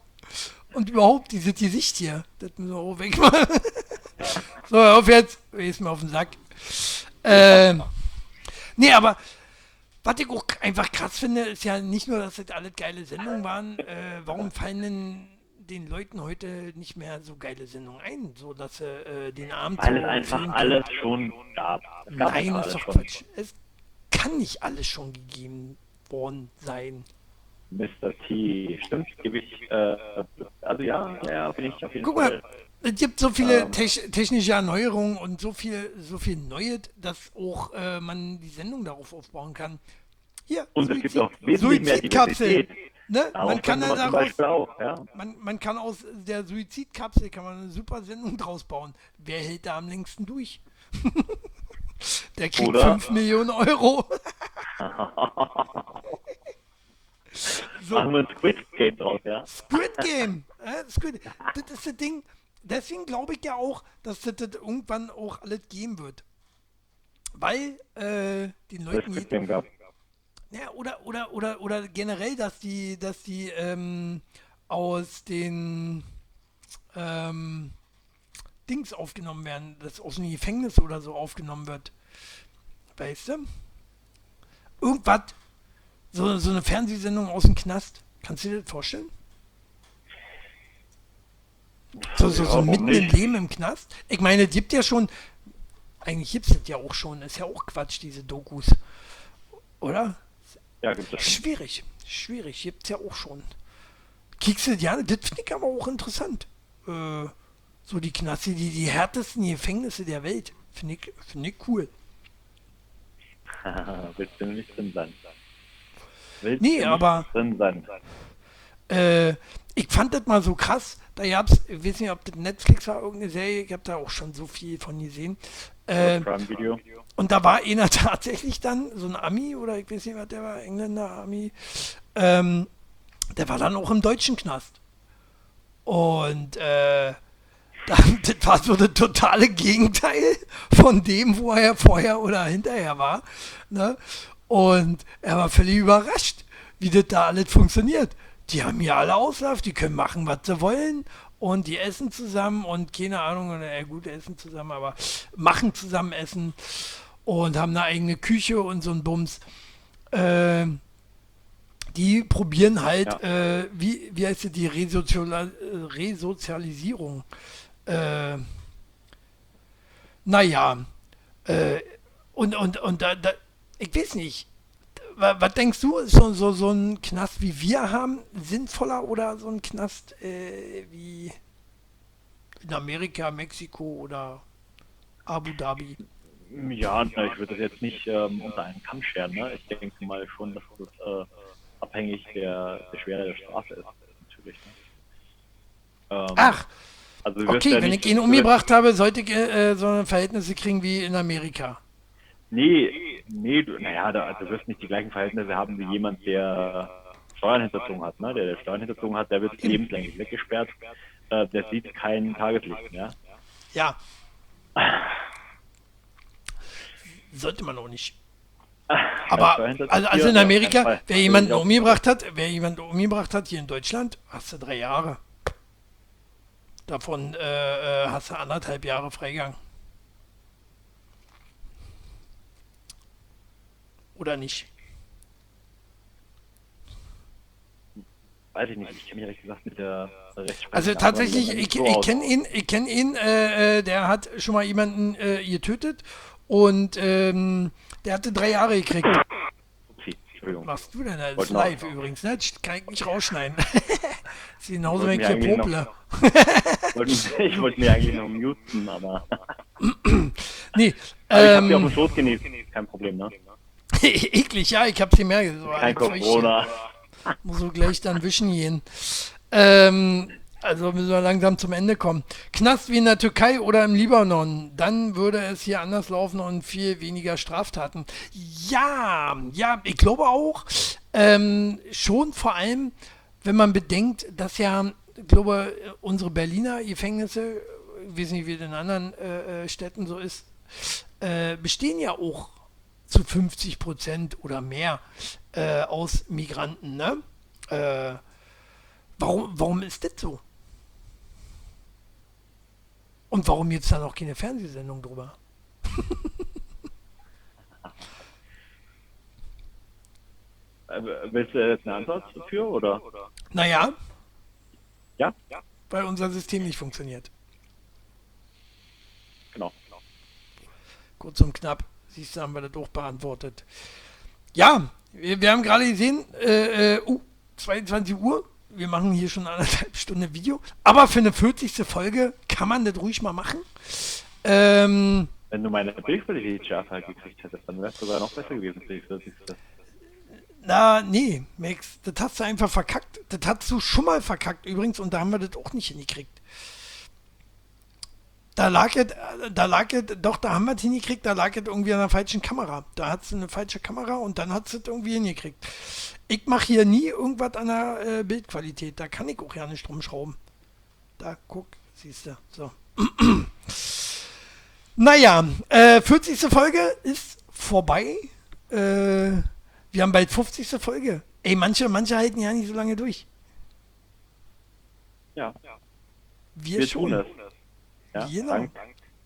Und überhaupt, dieses Gesicht hier. Das müssen wir auch wegmachen. so, auf jetzt. Ist mir auf den Sack. Ähm. Nee, aber was ich auch einfach krass finde, ist ja nicht nur, dass das alles geile Sendungen waren. Äh, warum fallen denn den Leuten heute nicht mehr so geile Sendungen ein, so dass sie äh, den Abend Weil es einfach alles schon gab. Es gab Nein, einfach ist doch schon. Quatsch. Es kann nicht alles schon gegeben worden sein. Mr. T. Stimmt, gebe ich, äh, also ja, ja, bin ich auf jeden Guck Fall. mal, es gibt so viele Ähm. tech- technische Erneuerungen und so viel, so viel Neues, dass auch äh, man die Sendung darauf aufbauen kann. Hier, Und es gibt auch Suizidkapsel. Ne? Darauf Man kann ja daraus, auch, ja. man, man kann aus der Suizidkapsel kann man eine super Sendung draus bauen. Wer hält da am längsten durch? Der kriegt Oder? 5 Millionen Euro. so, Machen wir ein Squid Game draus, ja. Squid Game. Äh, Squid. Das ist das Ding. Deswegen glaube ich ja auch, dass das, das irgendwann auch alles geben wird. Weil äh, den Das Leuten geht, Game gab. ja, oder, oder, oder, oder generell, dass die, dass die ähm, aus den ähm, Dings aufgenommen werden, dass aus dem Gefängnis oder so aufgenommen wird. Weißt du? Irgendwas, so, so eine Fernsehsendung aus dem Knast. Kannst du dir das vorstellen? So, so, Ja, so warum mitten im? Leben im Knast? Ich meine, es gibt ja schon, eigentlich gibt es das ja auch schon, ist ja auch Quatsch, diese Dokus. Oder? Ja, gibt es schon. Schwierig, schwierig, gibt's ja auch schon. Kiekst du, ja, das finde ich aber auch interessant. Äh, so die Knasse, die, die härtesten Gefängnisse der Welt. Finde ich, find ich cool. Willst du nicht drin sein? Willst Nee, du nicht aber- Drin sein. Äh, ich fand das mal so krass. Da gab's, ich weiß nicht, ob das Netflix war, irgendeine Serie, ich habe da auch schon so viel von gesehen. Äh. Und da war einer tatsächlich dann, so ein Ami, oder ich weiß nicht, was der war, Engländer, Ami, ähm, der war dann auch im deutschen Knast. Und äh, dann, das war so das totale Gegenteil von dem, wo er vorher oder hinterher war. Ne? Und er war völlig überrascht, wie das da alles funktioniert. Die haben hier alle Auslauf, die können machen, was sie wollen. Und die essen zusammen und keine Ahnung, oder ja gut, essen zusammen, aber machen zusammen Essen und haben eine eigene Küche und so ein Bums. Ähm, die probieren halt, äh, wie, wie heißt es, die äh, Resozialisierung. Äh, naja, äh, und, und, und da, da, ich weiß nicht, was, was denkst du, ist so, so, so ein Knast wie wir haben sinnvoller oder so ein Knast äh, wie in Amerika, Mexiko oder Abu Dhabi? Ja, na, ich würde das jetzt nicht ähm, unter einen Kamm scheren. Ne? Ich denke mal schon, dass das äh, abhängig der, der Schwere der Strafe ist. Natürlich. Ne? Ähm, Ach, also okay, ja wenn ich ihn umgebracht habe, sollte ich äh, so eine Verhältnisse kriegen wie in Amerika. Nee, nee, du, naja, da, du wirst nicht die gleichen Verhältnisse haben wie jemand, der Steuern hinterzogen hat. Ne? Der, der Steuern hinterzogen hat, der wird lebenslänglich weggesperrt. Äh, der sieht kein Tageslicht mehr. Ja. Sollte man auch nicht. Aber also, also in Amerika, wer jemanden auch- umgebracht hat, wer jemanden umgebracht hat hier in Deutschland, hast du drei Jahre. Davon äh, äh, hast du anderthalb Jahre Freigang. Oder nicht? Weiß ich nicht, ich kenne mich ehrlich gesagt mit der Rechtsprechung. Also tatsächlich, ich, ich kenne ihn, ich kenne ihn, äh, äh, der hat schon mal jemanden äh, getötet und ähm, der hatte drei Jahre gekriegt. Entschuldigung. Was machst du denn? Das ist Wollte live noch- übrigens, ne? Das kann ich nicht rausschneiden. ist genauso, wenn ich hier pople. Ich wollte mir eigentlich noch muten, aber. Nee, aber ich hab die auf ähm, Schoß genießt. Kein Problem, ne? eklig, ja, ich hab's gemerkt. So, Kein. Corona. Muss so gleich dann wischen gehen. Ähm, also müssen wir langsam zum Ende kommen. Knast wie in der Türkei oder im Libanon, dann würde es hier anders laufen und viel weniger Straftaten. Ja, ja, ich glaube auch. Ähm, schon vor allem, wenn man bedenkt, dass ja, ich glaube, unsere Berliner Gefängnisse, ich weiß nicht, wie es in anderen äh, äh, Städten so ist, äh, bestehen ja auch zu 50 Prozent oder mehr äh, aus Migranten. Ne? Äh, warum, warum ist das so? Und warum es da noch keine Fernsehsendung drüber? Äh, Willst du jetzt eine Antwort dafür, oder? Naja, Ja? weil unser System nicht funktioniert. Genau. Kurz und knapp. Siehst du, haben wir das auch beantwortet. Ja, wir, wir haben gerade gesehen, äh, äh, uh, 22 Uhr. Wir machen hier schon anderthalb Stunden Video. Aber für eine 40. Folge kann man das ruhig mal machen. Ähm, Wenn du meine Bildqualität schärfer gekriegt hättest, dann wäre es sogar noch besser gewesen für die 40. na, nee, Max, das hast du einfach verkackt. Das hast du schon mal verkackt übrigens und da haben wir das auch nicht hingekriegt. Da lag es, da lag es, doch, da haben wir es hingekriegt, da lag es irgendwie an der falschen Kamera. Da hat es eine falsche Kamera und dann hat es irgendwie hingekriegt. Ich mache hier nie irgendwas an der äh, Bildqualität. Da kann ich auch ja nicht rumschrauben. Da, guck, siehst du. So. naja, äh, 40. Folge ist vorbei. Äh, wir haben bald 50. Folge. Ey, manche, manche halten ja nicht so lange durch. Ja, Wir, wir schon. tun es. Ja, Genau. dank,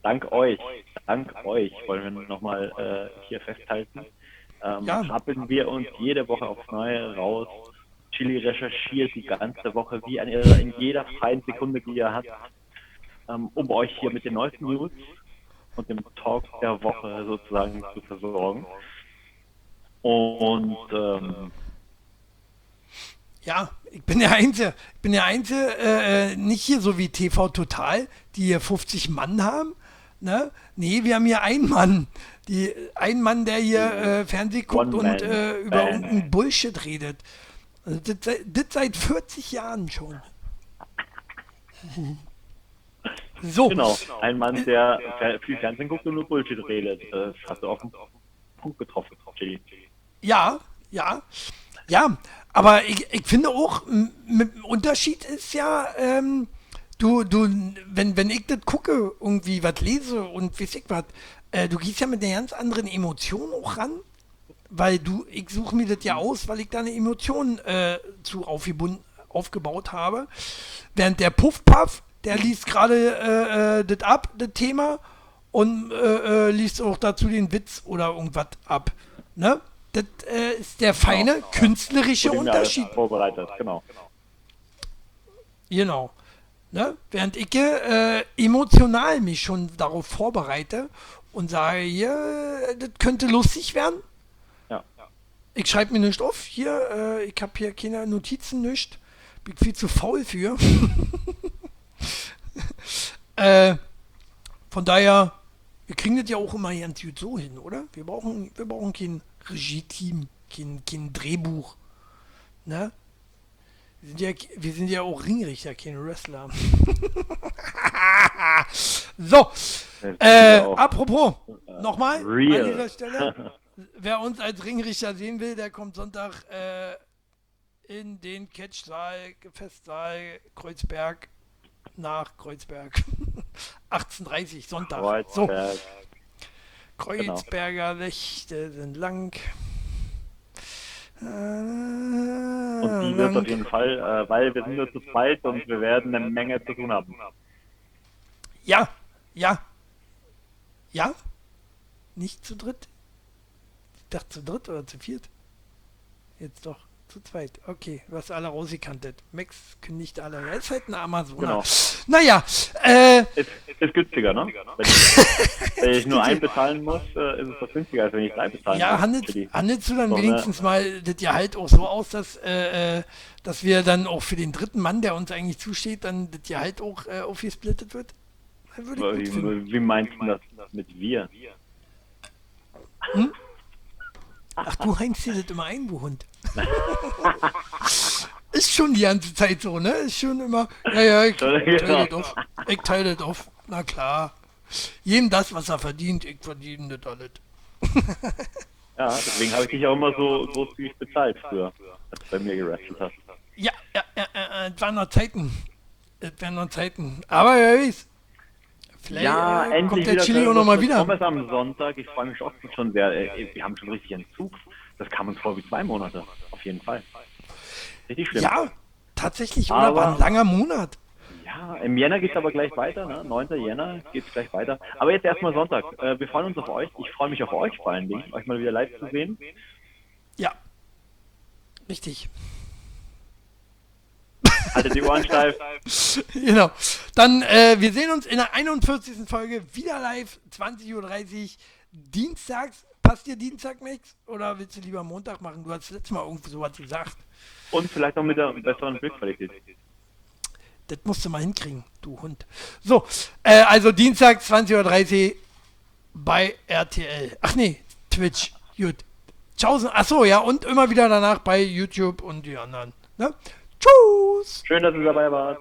dank euch, dank euch wollen wir nochmal äh, hier festhalten. Ähm, Ja. Haben wir uns jede Woche aufs Neue raus. Chili recherchiert die ganze Woche, wie an ihrer, in jeder freien Sekunde, die ihr habt, ähm, um euch hier mit den neuesten News und dem Talk der Woche sozusagen zu versorgen. Und ähm, Ja, ich bin der Einzige, ich bin der Einzige, äh, äh, nicht hier so wie TV Total, die hier 50 Mann haben. Ne? Nee, wir haben hier einen Mann. Die, ein Mann, der hier äh, Fernseh guckt und One-Man äh, über Band. irgendeinen Bullshit redet. Also das, das seit 40 Jahren schon. So, genau, ein Mann, der viel Fernsehen guckt und nur Bullshit redet. Das hast du auf den Punkt getroffen, Chili. Ja, ja, ja. Aber ich, ich finde auch, mit Unterschied ist ja, ähm, du, du, wenn, wenn ich das gucke, irgendwie was lese und weiß ich was, äh, du gehst ja mit einer ganz anderen Emotion auch ran. Weil du, ich suche mir das ja aus, weil ich da eine Emotion äh, zu aufgebunden, aufgebaut habe. Während der Puff-Puff, der liest gerade äh, äh, das ab, das Thema, und äh, äh, liest auch dazu den Witz oder irgendwas ab. Ne? Das äh, ist der feine künstlerische Wurde mir alles Unterschied. Vorbereitet, genau. Genau. Ne? Während ich äh, emotional mich schon darauf vorbereite und sage, hier, das könnte lustig werden. Ja. Ich schreibe mir nicht auf. Hier, äh, ich habe hier keine Notizen, nicht. Bin viel zu faul für. äh, von daher, wir kriegen das ja auch immer ganz gut so hin, oder? Wir brauchen, wir brauchen kein Regie-Team, kein, kein Drehbuch. Ne? Wir sind, ja, wir sind ja auch Ringrichter, keine Wrestler. so, äh, apropos, nochmal real. an dieser Stelle. Wer uns als Ringrichter sehen will, der kommt Sonntag äh, in den Catchsaal, Festsaal Kreuzberg nach Kreuzberg. 18.30 Sonntag. So, Kreuzberg. Kreuzberger Nächte sind lang. Äh, Und die wird auf jeden Fall, äh, weil wir sind nur zu zweit und wir werden eine Menge zu tun haben. Ja, ja. Ja? Nicht zu dritt? Ich dachte zu dritt oder zu viert? Jetzt doch. Zu zweit. Okay, du hast alle rausgekantet. Max kündigt alle. Er ist halt ein Amazoner. Genau. Naja, äh, Ist, ist günstiger, ne? Wenn ich, wenn ich nur einen bezahlen muss, äh, ist es doch günstiger, als wenn ich drei bezahlen ja, die. handelst du dann So, ne? wenigstens mal das Gehalt auch so aus, dass, äh, äh, dass wir dann auch für den dritten Mann, der uns eigentlich zusteht, dann das Gehalt auch äh, aufgesplittet wird? Wie, wie meinst du das mit wir? Ach, du heinst dir das immer ein, du Hund. ist schon die ganze Zeit so, ne? Ist schon immer. Ja, ja, ich Ja, teile genau. das auf. Ich teile das auf. Na klar. Jedem das, was er verdient. Ich verdiene das alles. Ja, deswegen habe ich dich auch immer so großzügig bezahlt früher, als du bei mir gerasselt hast. Ja, ja, ja, ja, es waren noch Zeiten. Es waren noch Zeiten. Aber wer weiß. Vielleicht Ja, äh, endlich kommt der wieder Chili auch noch mal Currywurst mit wieder. Pommes am Sonntag. Ich freue mich auch schon sehr. Äh, Wir haben schon richtig Entzug. Das kam uns vor wie zwei Monate. Auf jeden Fall. Richtig schlimm. Ja, tatsächlich. Aber- war ein langer Monat. Ja, im Jänner geht es aber gleich weiter, ne? 9. Jänner geht es gleich weiter. Aber jetzt erstmal Sonntag. Äh, wir freuen uns auf euch. Ich freue mich auf euch vor allen Dingen, euch mal wieder live zu sehen. Ja. Richtig. Haltet die Ohren steif. Genau. Dann, äh, wir sehen uns in der 41. Folge wieder live, 20.30 Uhr, dienstags. Passt dir Dienstag nichts? Oder willst du lieber Montag machen? Du hast letztes Mal irgendwo sowas gesagt. Und vielleicht noch mit der besseren Bildqualität. Das musst du mal hinkriegen, du Hund. So, äh, also Dienstag 20.30 Uhr bei RTL. Ach nee, Twitch. Gut. Tschaußen. Achso, ja, und immer wieder danach bei YouTube und die anderen. Ne? Tschüss. Schön, dass ihr dabei wart.